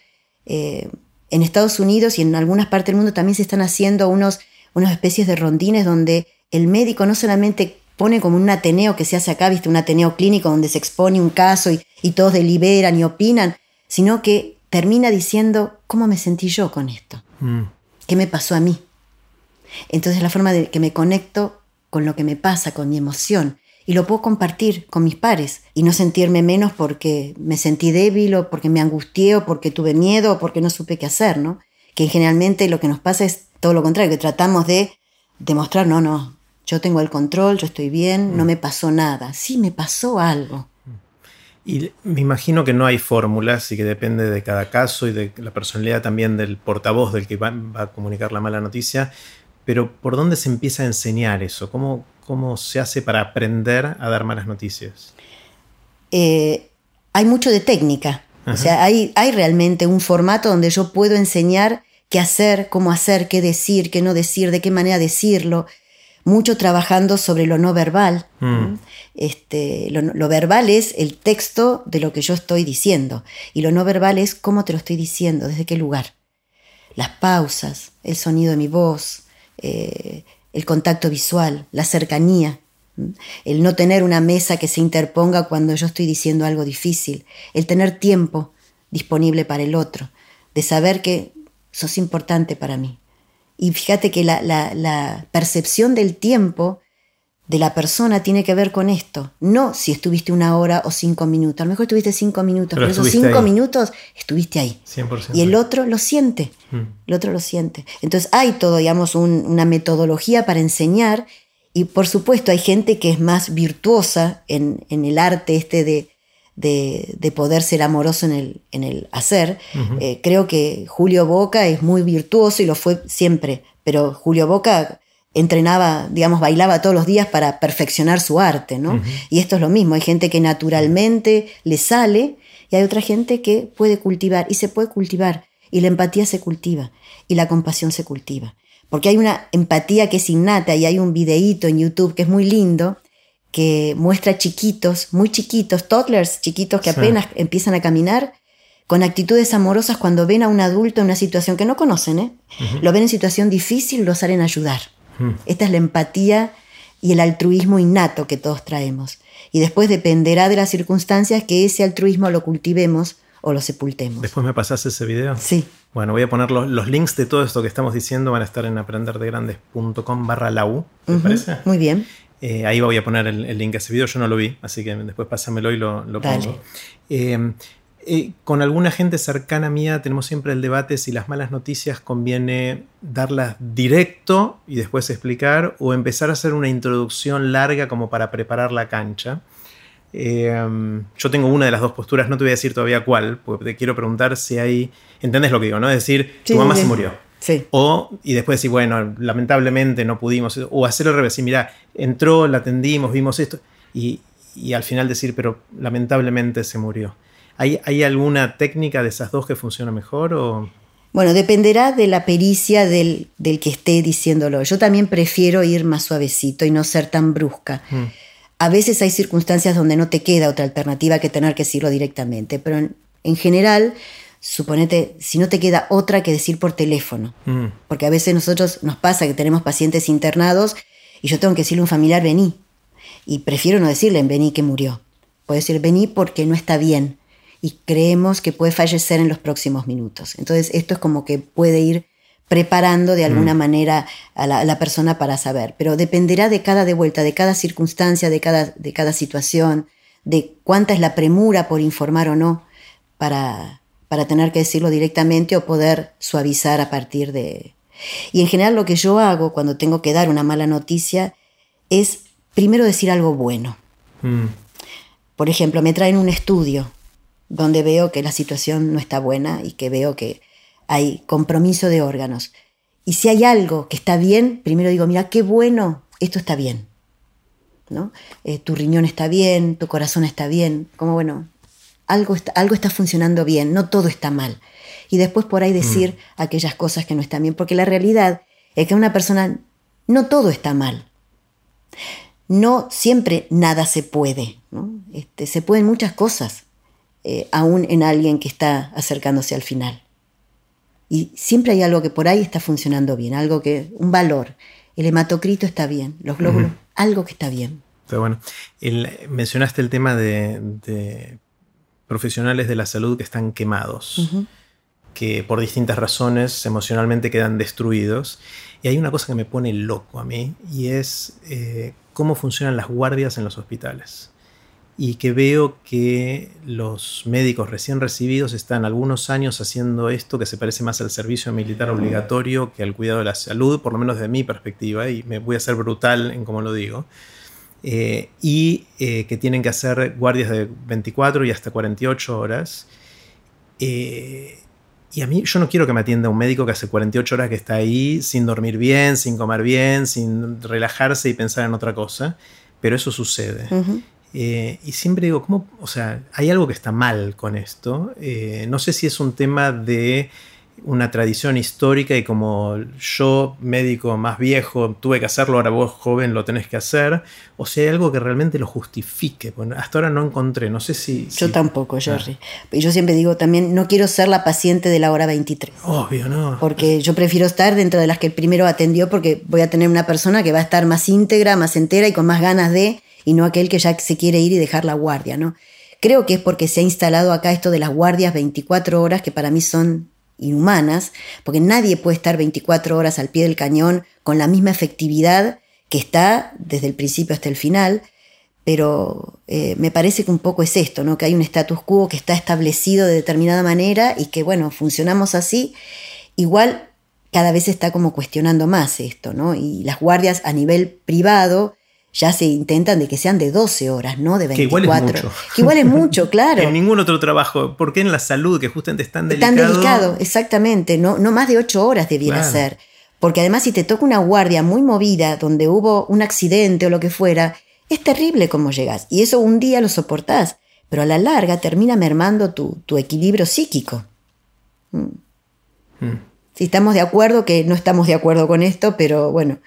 eh, en Estados Unidos y en algunas partes del mundo también se están haciendo unos, unas especies de rondines donde el médico no solamente pone como un ateneo que se hace acá, viste, un ateneo clínico donde se expone un caso y, todos deliberan y opinan, sino que termina diciendo, ¿cómo me sentí yo con esto? Mm. ¿Qué me pasó a mí? Entonces la forma de que me conecto con lo que me pasa, con mi emoción, y lo puedo compartir con mis pares y no sentirme menos porque me sentí débil o porque me angustié o porque tuve miedo o porque no supe qué hacer, ¿no? Que generalmente lo que nos pasa es todo lo contrario, que tratamos de demostrar, no, no, yo tengo el control, yo estoy bien, no mm. me pasó nada. Sí, me pasó algo. Y me imagino que no hay fórmulas y que depende de cada caso y de la personalidad también del portavoz del que va, a comunicar la mala noticia. Pero ¿por dónde se empieza a enseñar eso? ¿Cómo, cómo se hace para aprender a dar malas noticias? Eh, hay mucho de técnica. O sea, hay, hay realmente un formato donde yo puedo enseñar qué hacer, cómo hacer, qué decir, qué no decir, de qué manera decirlo mucho trabajando sobre lo no verbal. Mm. Este, lo, verbal es el texto de lo que yo estoy diciendo y lo no verbal es cómo te lo estoy diciendo, desde qué lugar. Las pausas, el sonido de mi voz, eh, el contacto visual, la cercanía, el no tener una mesa que se interponga cuando yo estoy diciendo algo difícil, el tener tiempo disponible para el otro, de saber que sos importante para mí. Y fíjate que la, percepción del tiempo de la persona tiene que ver con esto. No si estuviste una hora o cinco minutos. A lo mejor estuviste cinco minutos, pero, esos cinco minutos estuviste ahí. Y el otro lo siente. Mm. El otro lo siente. Entonces hay todo, digamos, una metodología para enseñar. Y por supuesto hay gente que es más virtuosa en el arte este de, de, poder ser amoroso en el, en el hacer. Eh, creo que Julio Boca es muy virtuoso y lo fue siempre, pero Julio Boca entrenaba, digamos, bailaba todos los días para perfeccionar su arte, ¿no? Y esto es lo mismo, hay gente que naturalmente le sale y hay otra gente que puede cultivar y se puede cultivar y la empatía se cultiva y la compasión se cultiva. Porque hay una empatía que es innata y hay un videíto en YouTube que es muy lindo, que muestra chiquitos, muy chiquitos, toddlers, chiquitos que apenas empiezan a caminar, con actitudes amorosas cuando ven a un adulto en una situación que no conocen, ¿eh? lo ven en situación difícil, lo salen a ayudar. Esta es la empatía y el altruismo innato que todos traemos. Y después dependerá de las circunstancias que ese altruismo lo cultivemos o lo sepultemos. Después me pasas ese video. Sí. Bueno, voy a poner los, links de todo esto que estamos diciendo, van a estar en aprenderdegrandes.com barra la U, ¿te parece? Muy bien. Eh, ahí voy a poner el, link a ese video, yo no lo vi, así que después pásamelo y lo, lo pongo. Eh, eh, con alguna gente cercana mía tenemos siempre el debate si las malas noticias conviene darlas directo y después explicar o empezar a hacer una introducción larga como para preparar la cancha. yo tengo una de las dos posturas, no te voy a decir todavía cuál, porque te quiero preguntar si hay, ¿entendés lo que digo? ¿no? Es decir, tu mamá se murió o, y después decir, bueno, lamentablemente no pudimos, o hacerlo al revés, y mira, entró, la atendimos, vimos esto, y, al final decir, pero lamentablemente se murió. ¿Hay, ¿Hay, alguna técnica de esas dos que funciona mejor? O? Bueno, dependerá de la pericia del, que esté diciéndolo. Yo también prefiero ir más suavecito y no ser tan brusca. Mm. A veces hay circunstancias donde no te queda otra alternativa que tener que decirlo directamente, pero en, en general, suponete, si no te queda otra que decir por teléfono, Mm, porque a veces nosotros nos pasa que tenemos pacientes internados y yo tengo que decirle a un familiar vení, y prefiero no decirle vení que murió, puedo decir vení porque no está bien y creemos que puede fallecer en los próximos minutos. Entonces esto es como que puede ir preparando de alguna manera a la, a la persona para saber, pero dependerá de cada de vuelta, de cada circunstancia, de cada, de cada situación, de cuánta es la premura por informar o no para, para tener que decirlo directamente o poder suavizar a partir de... Y en general lo que yo hago cuando tengo que dar una mala noticia es primero decir algo bueno. mm, Por ejemplo, me traen un estudio donde veo que la situación no está buena y que veo que hay compromiso de órganos. Y si hay algo que está bien, primero digo, mira, qué bueno, esto está bien. ¿no? Eh, tu riñón está bien, tu corazón está bien, como bueno, algo está, algo está funcionando bien, no todo está mal. Y después por ahí decir aquellas cosas que no están bien, porque la realidad es que una persona, no todo está mal. No siempre nada se puede, ¿no? Este, se pueden muchas cosas, eh, aún en alguien que está acercándose al final. Y siempre hay algo que por ahí está funcionando bien, algo que, un valor. El hematocrito está bien, los glóbulos, algo que está bien. Bueno, el- mencionaste el tema de, de profesionales de la salud que están quemados, que por distintas razones emocionalmente quedan destruidos. Y hay una cosa que me pone loco a mí, y es eh, cómo funcionan las guardias en los hospitales. Y que veo que los médicos recién recibidos están algunos años haciendo esto que se parece más al servicio militar obligatorio que al cuidado de la salud, por lo menos desde mi perspectiva, y me voy a ser brutal en cómo lo digo. Eh, y eh, que tienen que hacer guardias de 24 y hasta 48 horas. Eh, y a mí, yo no quiero que me atienda un médico que hace 48 horas que está ahí sin dormir bien, sin comer bien, sin relajarse y pensar en otra cosa, pero eso sucede. Ujú. Eh, y siempre digo, ¿cómo? O sea, hay algo que está mal con esto. Eh, no sé si es un tema de una tradición histórica y como yo, médico más viejo, tuve que hacerlo, ahora vos, joven, lo tenés que hacer, o si hay algo que realmente lo justifique. Bueno, hasta ahora no encontré, no sé si... Yo si- tampoco, Jerry. Y yo siempre digo también, no quiero ser la paciente de la hora 23. Obvio, ¿no? Porque yo prefiero estar dentro de las que el primero atendió porque voy a tener una persona que va a estar más íntegra, más entera y con más ganas de, y no aquel que ya se quiere ir y dejar la guardia, ¿no? Creo que es porque se ha instalado acá esto de las guardias 24 horas, que para mí son inhumanas, porque nadie puede estar 24 horas al pie del cañón con la misma efectividad que está desde el principio hasta el final, pero eh, me parece que un poco es esto, ¿no? que hay un status quo que está establecido de determinada manera y que, bueno, funcionamos así. Igual cada vez está como cuestionando más esto, ¿no? Y las guardias a nivel privado ya se intentan de que sean de 12 horas, no de Que igual es 24. mucho. Que igual es mucho, claro. En ningún otro trabajo, porque en la salud, que justamente es tan delicado... Tan delicado, exactamente. No, no más de ocho horas debiera Claro. ser. Porque además si te toca una guardia muy movida, donde hubo un accidente o lo que fuera, es terrible cómo llegas. Y eso un día lo soportás, pero a la larga termina mermando tu, tu equilibrio psíquico. Mm. Mm. Si estamos de acuerdo, que no estamos de acuerdo con esto, pero bueno,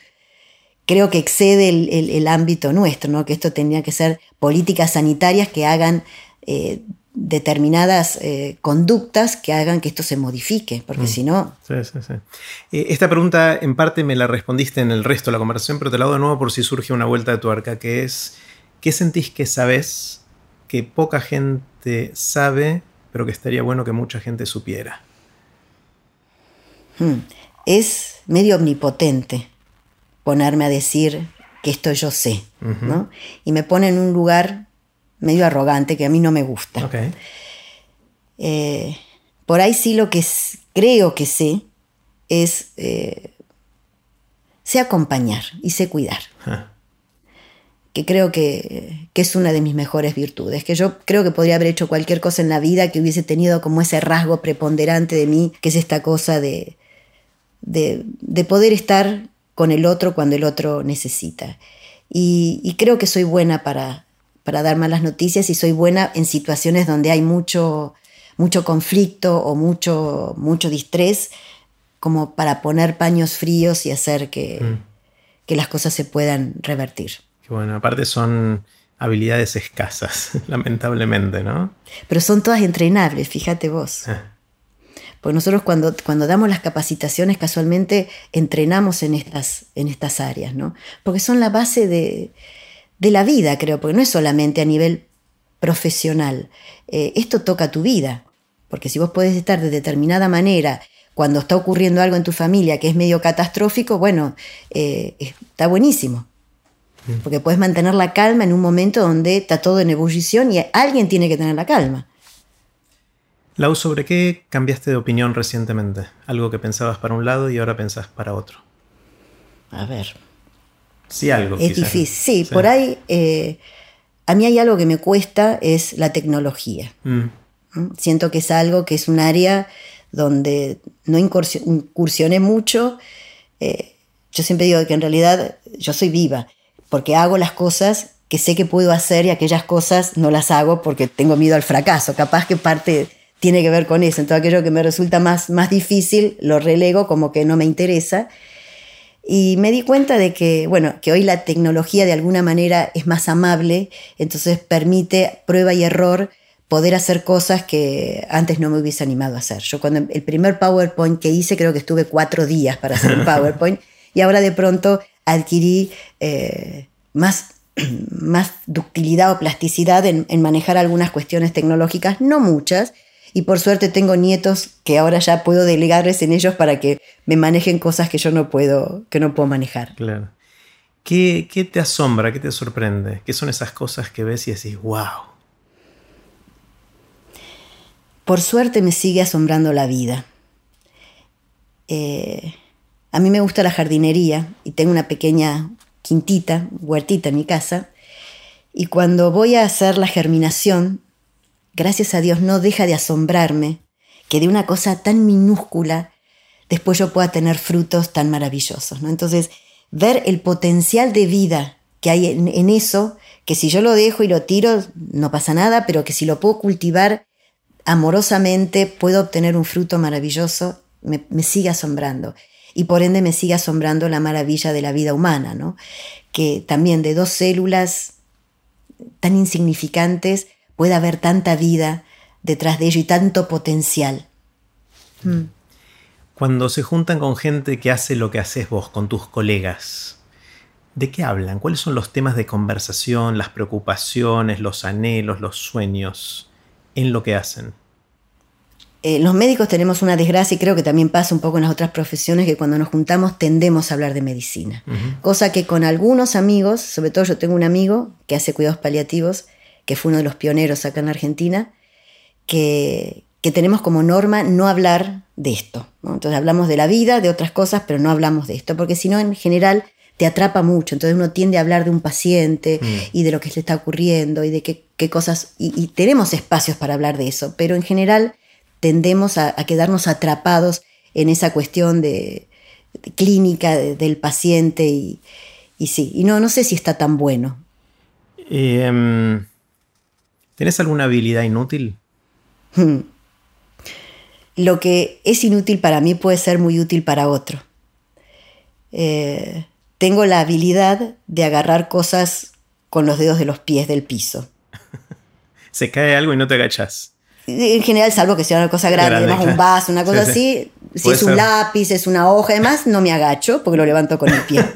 creo que excede el, el- el ámbito nuestro, ¿no? que esto tendría que ser políticas sanitarias que hagan eh, determinadas eh, conductas que hagan que esto se modifique, porque si no, Sí, sí, sí. Eh, esta pregunta en parte me la respondiste en el resto de la conversación, pero te la hago de nuevo por si surge una vuelta de tuerca, que es, ¿qué sentís que sabes que poca gente sabe, pero que estaría bueno que mucha gente supiera? hmm, es medio omnipotente ponerme a decir que esto yo sé, ¿no? Y me pone en un lugar medio arrogante que a mí no me gusta. Eh, por ahí sí lo que creo que sé es eh, sé acompañar y sé cuidar, Ah, que creo que, que es una de mis mejores virtudes, que yo creo que podría haber hecho cualquier cosa en la vida que hubiese tenido como ese rasgo preponderante de mí, que es esta cosa de, de, de poder estar con el otro cuando el otro necesita. Y, y creo que soy buena para, para dar malas noticias y soy buena en situaciones donde hay mucho, mucho conflicto o mucho, mucho distrés, como para poner paños fríos y hacer que, Mm. que las cosas se puedan revertir. Qué bueno, aparte son habilidades escasas, lamentablemente, ¿no? Pero son todas entrenables, fíjate vos. Ah. Porque nosotros cuando, cuando damos las capacitaciones casualmente entrenamos en estas, en estas áreas, ¿no? Porque son la base de, de la vida, creo, porque no es solamente a nivel profesional. Eh, esto toca tu vida, porque si vos podés estar de determinada manera cuando está ocurriendo algo en tu familia que es medio catastrófico, bueno, eh, está buenísimo. Porque puedes mantener la calma en un momento donde está todo en ebullición y alguien tiene que tener la calma. Lau, ¿sobre qué cambiaste de opinión recientemente? Algo que pensabas para un lado y ahora pensás para otro. A ver. Sí, algo. Es difícil. Sí, por ahí. Eh, a mí hay algo que me cuesta, es la tecnología. Mm. ¿Mm? Siento que es algo que es un área donde no incursioné mucho. Eh, yo siempre digo que en realidad yo soy viva, porque hago las cosas que sé que puedo hacer y aquellas cosas no las hago porque tengo miedo al fracaso. Capaz que parte tiene que ver con eso. Entonces aquello que me resulta más, más difícil lo relego como que no me interesa. Y me di cuenta de que, bueno, que hoy la tecnología de alguna manera es más amable, entonces permite prueba y error poder hacer cosas que antes no me hubiese animado a hacer. Yo cuando el primer PowerPoint que hice creo que estuve cuatro días para hacer un PowerPoint y ahora de pronto adquirí eh, más más ductilidad o plasticidad en, manejar algunas cuestiones tecnológicas, no muchas, y por suerte tengo nietos que ahora ya puedo delegarles en ellos para que me manejen cosas que yo no puedo, que no puedo manejar. Claro. ¿Qué, qué te asombra, qué te sorprende? ¿Qué son esas cosas que ves y decís, wow? Por suerte me sigue asombrando la vida. Eh, a mí me gusta la jardinería y tengo una pequeña quintita, huertita en mi casa. Y cuando voy a hacer la germinación, gracias a Dios no deja de asombrarme que de una cosa tan minúscula después yo pueda tener frutos tan maravillosos. ¿no? Entonces, ver el potencial de vida que hay en, eso, que si yo lo dejo y lo tiro, no pasa nada, pero que si lo puedo cultivar amorosamente, puedo obtener un fruto maravilloso, me, me sigue asombrando. Y por ende me sigue asombrando la maravilla de la vida humana, ¿no? que también de dos células tan insignificantes puede haber tanta vida detrás de ello y tanto potencial. Mm. Cuando se juntan con gente que hace lo que haces vos, con tus colegas, ¿de qué hablan? ¿Cuáles son los temas de conversación, las preocupaciones, los anhelos, los sueños en lo que hacen? Eh, los médicos tenemos una desgracia y creo que también pasa un poco en las otras profesiones que cuando nos juntamos tendemos a hablar de medicina. Cosa que con algunos amigos, sobre todo yo tengo un amigo que hace cuidados paliativos, que fue uno de los pioneros acá en Argentina, que, tenemos como norma no hablar de esto. Entonces hablamos de la vida, de otras cosas, pero no hablamos de esto, porque si no, en general te atrapa mucho. Entonces uno tiende a hablar de un paciente mm. y de lo que le está ocurriendo y de qué, cosas. Y, tenemos espacios para hablar de eso, pero en general tendemos a, quedarnos atrapados en esa cuestión de, clínica del paciente y, sí, y no, no sé si está tan bueno. Em, ¿Tienes alguna habilidad inútil? Hmm. Lo que es inútil para mí puede ser muy útil para otro. Eh, tengo la habilidad de agarrar cosas con los dedos de los pies del piso. Se cae algo y no te agachas. En general, salvo que sea una cosa grande, además un vaso, una cosa así. Si es un lápiz, es una hoja, además, no me agacho porque lo levanto con el pie.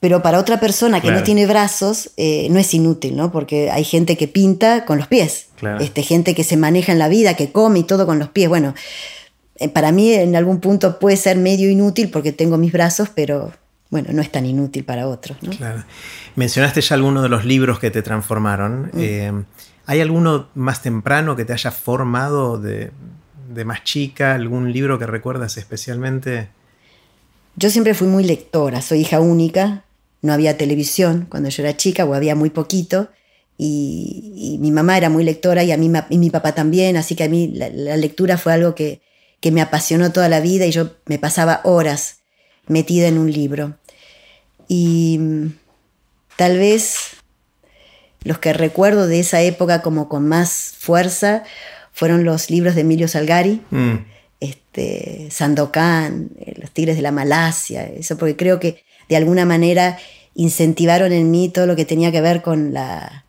Pero para otra persona que no tiene brazos, eh, no es inútil, ¿no? Porque hay gente que pinta con los pies. Este, gente que se maneja en la vida, que come y todo con los pies. Bueno, eh, para mí en algún punto puede ser medio inútil porque tengo mis brazos, pero bueno, no es tan inútil para otros. ¿no? Claro. Mencionaste ya algunos de los libros que te transformaron. Mm. Eh, ¿Hay alguno más temprano que te haya formado de, de más chica? ¿Algún libro que recuerdas especialmente? Yo siempre fui muy lectora, soy hija única, no había televisión cuando yo era chica o había muy poquito. Y, mi mamá era muy lectora y, a mí, y mi papá también, así que a mí la, lectura fue algo que, que, me apasionó toda la vida y yo me pasaba horas metida en un libro. Y mm, tal vez los que recuerdo de esa época como con más fuerza fueron los libros de Emilio Salgari, mm. este, Sandokan, eh, Los Tigres de la Malasia, eso porque creo que de alguna manera incentivaron en mí todo lo que tenía que ver con la,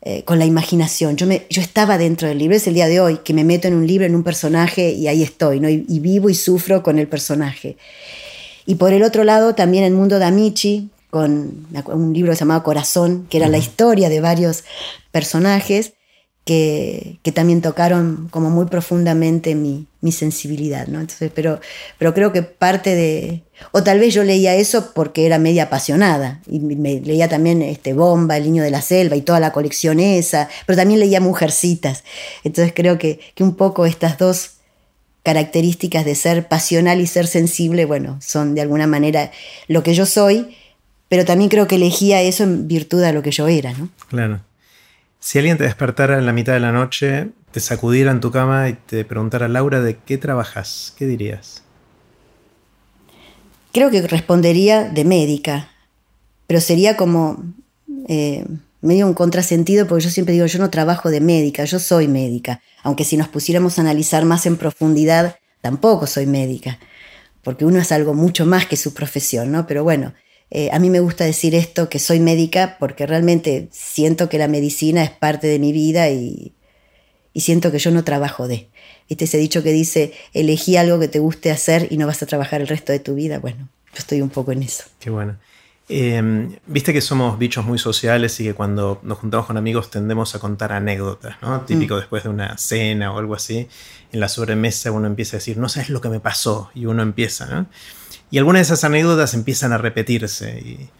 eh, con la imaginación. Yo, me, yo estaba dentro del libro, es el día de hoy, que me meto en un libro, en un personaje y ahí estoy, ¿no? y, vivo y sufro con el personaje. Y por el otro lado, también el mundo de Amici, con un libro llamado Corazón, que era la historia de varios personajes que, también tocaron como muy profundamente mi, mi sensibilidad, ¿no? Entonces, pero, pero creo que parte de... O tal vez yo leía eso porque era media apasionada, y me leía también este, Bomba, El Niño de la Selva y toda la colección esa, pero también leía Mujercitas. Entonces creo que, que un poco estas dos características de ser pasional y ser sensible, bueno, son de alguna manera lo que yo soy, pero también creo que elegía eso en virtud de lo que yo era, ¿no? Claro. Si alguien te despertara en la mitad de la noche, te sacudiera en tu cama y te preguntara, Laura, ¿de qué trabajas? ¿Qué dirías? Creo que respondería de médica, pero sería como eh, medio un contrasentido porque yo siempre digo, yo no trabajo de médica, yo soy médica, aunque si nos pusiéramos a analizar más en profundidad, tampoco soy médica, porque uno es algo mucho más que su profesión, ¿no? Pero bueno, eh, a mí me gusta decir esto, que soy médica, porque realmente siento que la medicina es parte de mi vida y, siento que yo no trabajo de. ¿Viste ese dicho que dice, elegí algo que te guste hacer y no vas a trabajar el resto de tu vida? Bueno, yo estoy un poco en eso. Qué bueno. Em, viste que somos bichos muy sociales y que cuando nos juntamos con amigos tendemos a contar anécdotas, ¿no? Típico mm. después de una cena o algo así. En la sobremesa uno empieza a decir, no sabes lo que me pasó. Y uno empieza, ¿no? Y algunas de esas anécdotas empiezan a repetirse.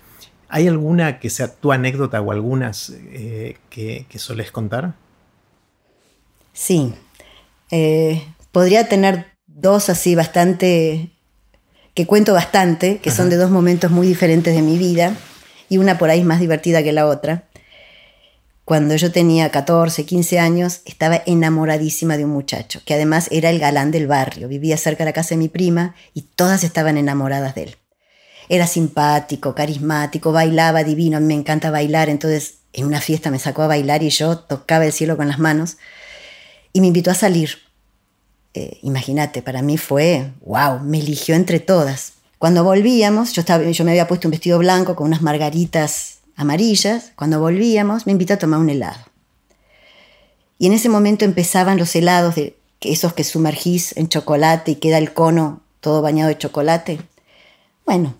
¿Hay alguna que sea tu anécdota o algunas eh, que, que soles contar? Sí. Eh, podría tener dos así bastante, que cuento bastante, que son de dos momentos muy diferentes de mi vida, y una por ahí más divertida que la otra. Cuando yo tenía 14, 15 años, estaba enamoradísima de un muchacho, que además era el galán del barrio. Vivía cerca de la casa de mi prima y todas estaban enamoradas de él. Era simpático, carismático, bailaba divino, me encanta bailar, entonces en una fiesta me sacó a bailar y yo tocaba el cielo con las manos y me invitó a salir. Eh, imagínate, para mí fue, wow, me eligió entre todas. Cuando volvíamos, yo me había puesto un vestido blanco con unas margaritas amarillas, cuando volvíamos, me invitó a tomar un helado. Y en ese momento empezaban los helados, de esos que sumergís en chocolate y queda el cono todo bañado de chocolate. Bueno,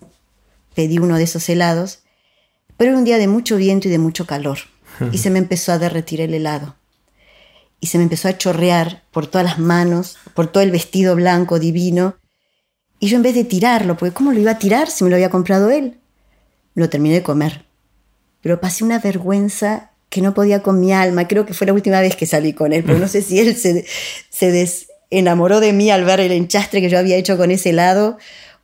pedí uno de esos helados, pero era un día de mucho viento y de mucho calor, y se me empezó a derretir el helado. Y se me empezó a chorrear por todas las manos, por todo el vestido blanco divino. Y yo en vez de tirarlo, porque ¿cómo lo iba a tirar si me lo había comprado él? Lo terminé de comer pero pasé una vergüenza que no podía con mi alma. Creo que fue la última vez que salí con él, pero no sé si él se, se enamoró de mí al ver el enchastre que yo había hecho con ese helado.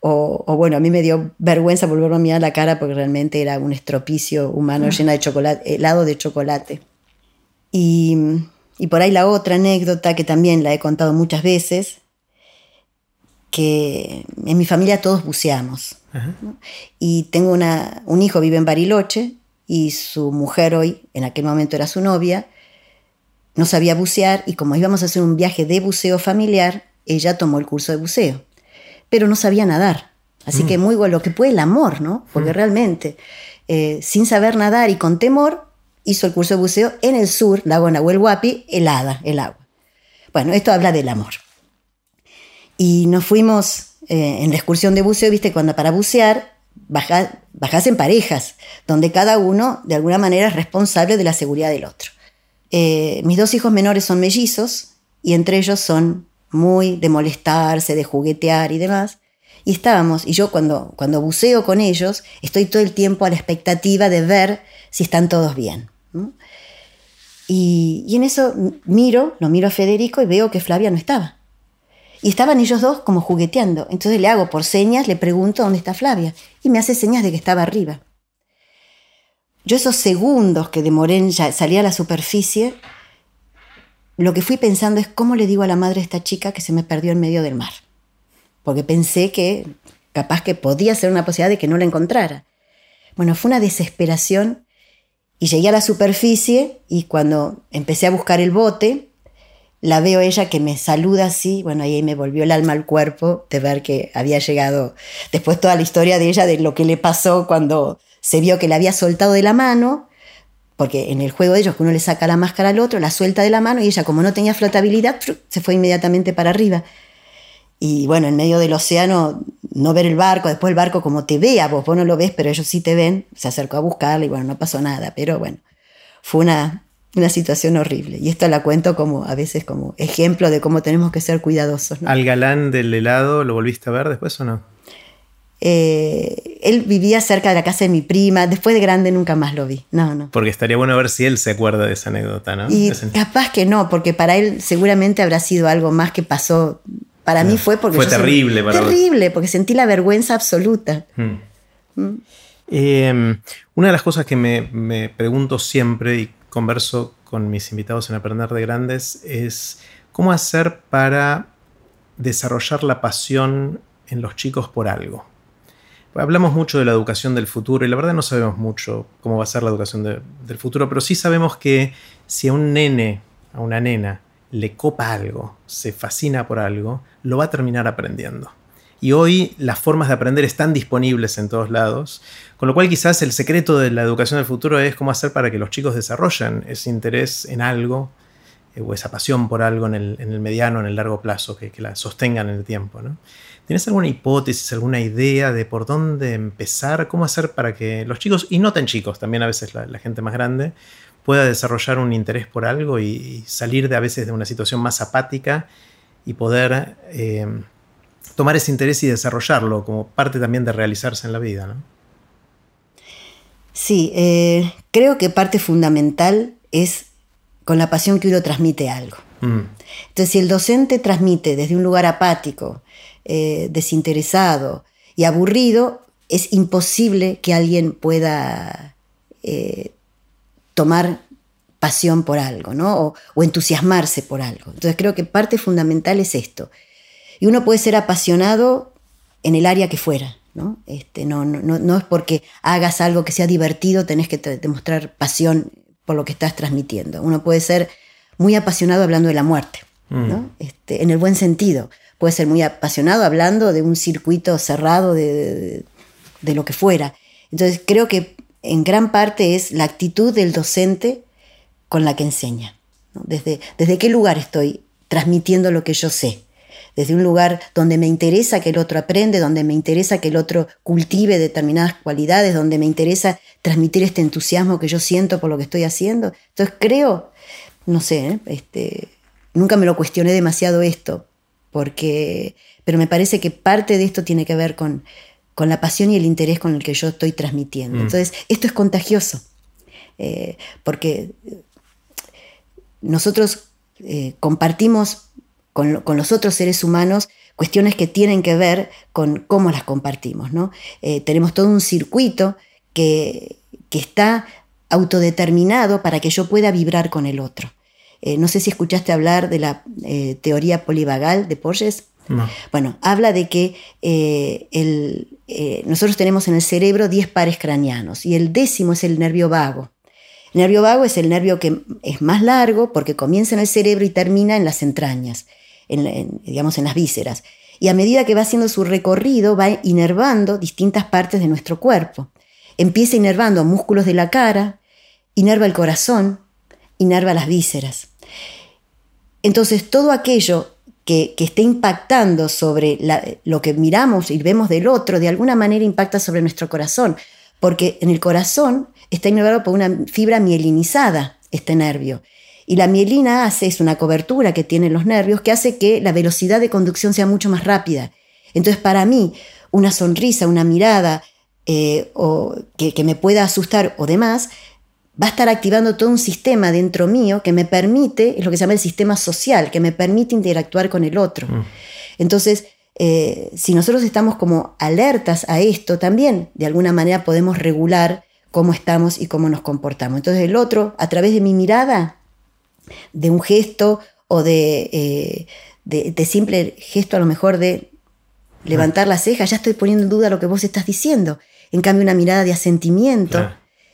O, bueno, a mí me dio vergüenza volverlo a mirar la cara porque realmente era un estropicio humano lleno de chocolate, helado de chocolate. Y, y por ahí la otra anécdota que también la he contado muchas veces, que en mi familia todos buceamos. Y tengo una, un hijo, vive en Bariloche, y su mujer hoy, en aquel momento era su novia, no sabía bucear y como íbamos a hacer un viaje de buceo familiar, ella tomó el curso de buceo, pero no sabía nadar. Así que mm. muy bueno, lo que puede el amor, ¿no? Porque mm. realmente, eh, sin saber nadar y con temor, hizo el curso de buceo en el sur, lago Nahuel Huapi, helada el agua. Bueno, esto habla del amor. Y nos fuimos eh, en la excursión de buceo, viste, cuando para bucear bajas en parejas, donde cada uno de alguna manera es responsable de la seguridad del otro. Eh, mis dos hijos menores son mellizos y entre ellos son muy de molestarse, de juguetear y demás. Y estábamos, y yo cuando, cuando buceo con ellos, estoy todo el tiempo a la expectativa de ver si están todos bien. Y, y en eso miro, lo miro a Federico y veo que Flavia no estaba. Y estaban ellos dos como jugueteando. Entonces le hago por señas, le pregunto dónde está Flavia. Y me hace señas de que estaba arriba. Yo esos segundos que demoré en salir a la superficie, lo que fui pensando es cómo le digo a la madre de esta chica que se me perdió en medio del mar. Porque pensé que capaz que podía ser una posibilidad de que no la encontrara. Bueno, fue una desesperación y llegué a la superficie y cuando empecé a buscar el bote, la veo ella que me saluda así, bueno, ahí me volvió el alma al cuerpo de ver que había llegado, después toda la historia de ella, de lo que le pasó cuando se vio que la había soltado de la mano, porque en el juego de ellos que uno le saca la máscara al otro, la suelta de la mano y ella como no tenía flotabilidad, se fue inmediatamente para arriba. Y bueno, en medio del océano, no ver el barco, después el barco como te ve a vos, vos no lo ves, pero ellos sí te ven, se acercó a buscarla y bueno, no pasó nada, pero bueno, fue una, una situación horrible. Y esto la cuento como a veces como ejemplo de cómo tenemos que ser cuidadosos. ¿Al galán del helado lo volviste a ver después o no? Eh, él vivía cerca de la casa de mi prima. Después de grande nunca más lo vi. No, no. Porque estaría bueno ver si él se acuerda de esa anécdota, ¿no? Y capaz que no, porque para él seguramente habrá sido algo más que pasó. Para mí fue porque. Fue terrible para Terrible, porque sentí la vergüenza absoluta. Hmm. Mm. Em, una de las cosas que me, me pregunto siempre y converso con mis invitados en Aprender de Grandes es cómo hacer para desarrollar la pasión en los chicos por algo. Hablamos mucho de la educación del futuro y la verdad no sabemos mucho cómo va a ser la educación del futuro, pero sí sabemos que si a un nene, a una nena, le copa algo, se fascina por algo, lo va a terminar aprendiendo. Y hoy las formas de aprender están disponibles en todos lados, con lo cual quizás el secreto de la educación del futuro es cómo hacer para que los chicos desarrollen ese interés en algo eh, o esa pasión por algo en el, mediano, en el largo plazo, que, la sostengan en el tiempo. ¿Tienes alguna hipótesis, alguna idea de por dónde empezar? ¿Cómo hacer para que los chicos, y no tan chicos, también a veces la, gente más grande, pueda desarrollar un interés por algo y, salir de a veces de una situación más apática y poder eh, tomar ese interés y desarrollarlo como parte también de realizarse en la vida? ¿no? Sí, eh, creo que parte fundamental es con la pasión que uno transmite algo. Mm. Entonces, si el docente transmite desde un lugar apático, eh, desinteresado y aburrido, es imposible que alguien pueda eh, tomar pasión por algo, ¿no? O, entusiasmarse por algo. Entonces creo que parte fundamental es esto. Y uno puede ser apasionado en el área que fuera, ¿no? Este, no, no, no es porque hagas algo que sea divertido, tenés que demostrar pasión por lo que estás transmitiendo. Uno puede ser muy apasionado hablando de la muerte, ¿no? Mm. Este, en el buen sentido puede ser muy apasionado hablando de un circuito cerrado de, lo que fuera. Entonces creo que en gran parte es la actitud del docente con la que enseña. Desde, desde qué lugar estoy transmitiendo lo que yo sé. Desde un lugar donde me interesa que el otro aprende, donde me interesa que el otro cultive determinadas cualidades, donde me interesa transmitir este entusiasmo que yo siento por lo que estoy haciendo. Entonces creo, no sé, ¿eh? este, nunca me lo cuestioné demasiado esto, porque, pero me parece que parte de esto tiene que ver con, con la pasión y el interés con el que yo estoy transmitiendo. Mm. Entonces, esto es contagioso, eh, porque nosotros eh, compartimos con, los otros seres humanos cuestiones que tienen que ver con cómo las compartimos. ¿no? Eh, tenemos todo un circuito que, que, está autodeterminado para que yo pueda vibrar con el otro. Eh, no sé si escuchaste hablar de la eh, teoría polivagal de Porges. Bueno, habla de que eh, nosotros tenemos en el cerebro 10 pares craneanos y el décimo es el nervio vago. El nervio vago es el nervio que es más largo porque comienza en el cerebro y termina en las entrañas, digamos en las vísceras. Y a medida que va haciendo su recorrido, va inervando distintas partes de nuestro cuerpo. Empieza inervando músculos de la cara, inerva el corazón, inerva las vísceras. Entonces, todo aquello que, esté impactando sobre lo que miramos y vemos del otro, de alguna manera impacta sobre nuestro corazón, porque en el corazón está inervado por una fibra mielinizada, este nervio. Y la mielina hace, es una cobertura que tienen los nervios que hace que la velocidad de conducción sea mucho más rápida. Entonces, para mí, una sonrisa, una mirada eh, o que, que, me pueda asustar o demás, va a estar activando todo un sistema dentro mío que me permite, es lo que se llama el sistema social, que me permite interactuar con el otro. Mm. Entonces, eh, si nosotros estamos como alertas a esto, también de alguna manera podemos regular cómo estamos y cómo nos comportamos. Entonces el otro, a través de mi mirada, de un gesto o de, eh, de, simple gesto a lo mejor de levantar la ceja, ya estoy poniendo en duda lo que vos estás diciendo. En cambio, una mirada de asentimiento.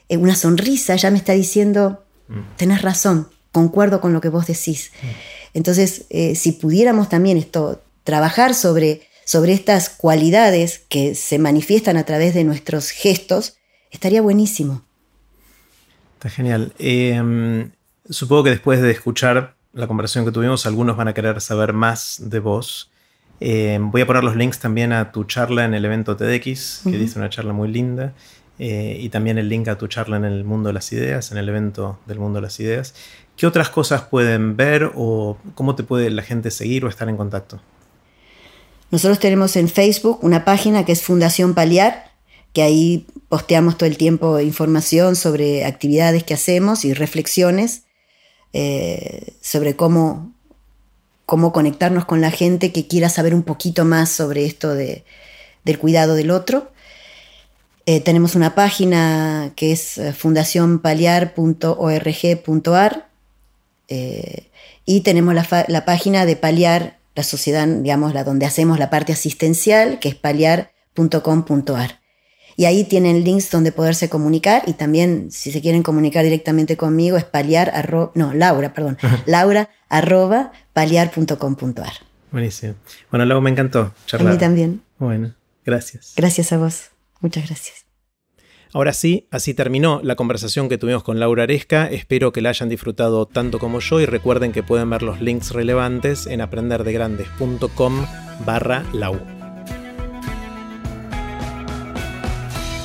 Eh, una sonrisa ya me está diciendo, mm. tenés razón, concuerdo con lo que vos decís. Mm. Entonces, eh, si pudiéramos también esto, trabajar sobre, sobre estas cualidades que se manifiestan a través de nuestros gestos, Estaría buenísimo. Está genial. Em, supongo que después de escuchar la conversación que tuvimos, algunos van a querer saber más de vos. Em, voy a poner los links también a tu charla en el evento TEDx, que dice una charla muy linda, eh, y también el link a tu charla en el mundo de las ideas, en el evento del mundo de las ideas. ¿Qué otras cosas pueden ver o cómo te puede la gente seguir o estar en contacto? Nosotros tenemos en Facebook una página que es Fundación Paliar, que ahí posteamos todo el tiempo información sobre actividades que hacemos y reflexiones eh, sobre cómo, cómo conectarnos con la gente que quiera saber un poquito más sobre esto de, del cuidado del otro. Eh, tenemos una página que es eh, fundacionpaliar.org.ar y tenemos la, la, página de Paliar, la sociedad, digamos, la donde hacemos la parte asistencial, que es paliar.com.ar y ahí tienen links donde poderse comunicar y también si se quieren comunicar directamente conmigo es paliar no, Laura, perdón, laura arroba paliar.com.ar. Buenísimo. Bueno, luego me encantó charlar. A mí también. Bueno, gracias. Gracias a vos. Muchas gracias. Ahora sí, así terminó la conversación que tuvimos con Laura Aresca. Espero que la hayan disfrutado tanto como yo y recuerden que pueden ver los links relevantes en aprenderdegrandes.com barra lau.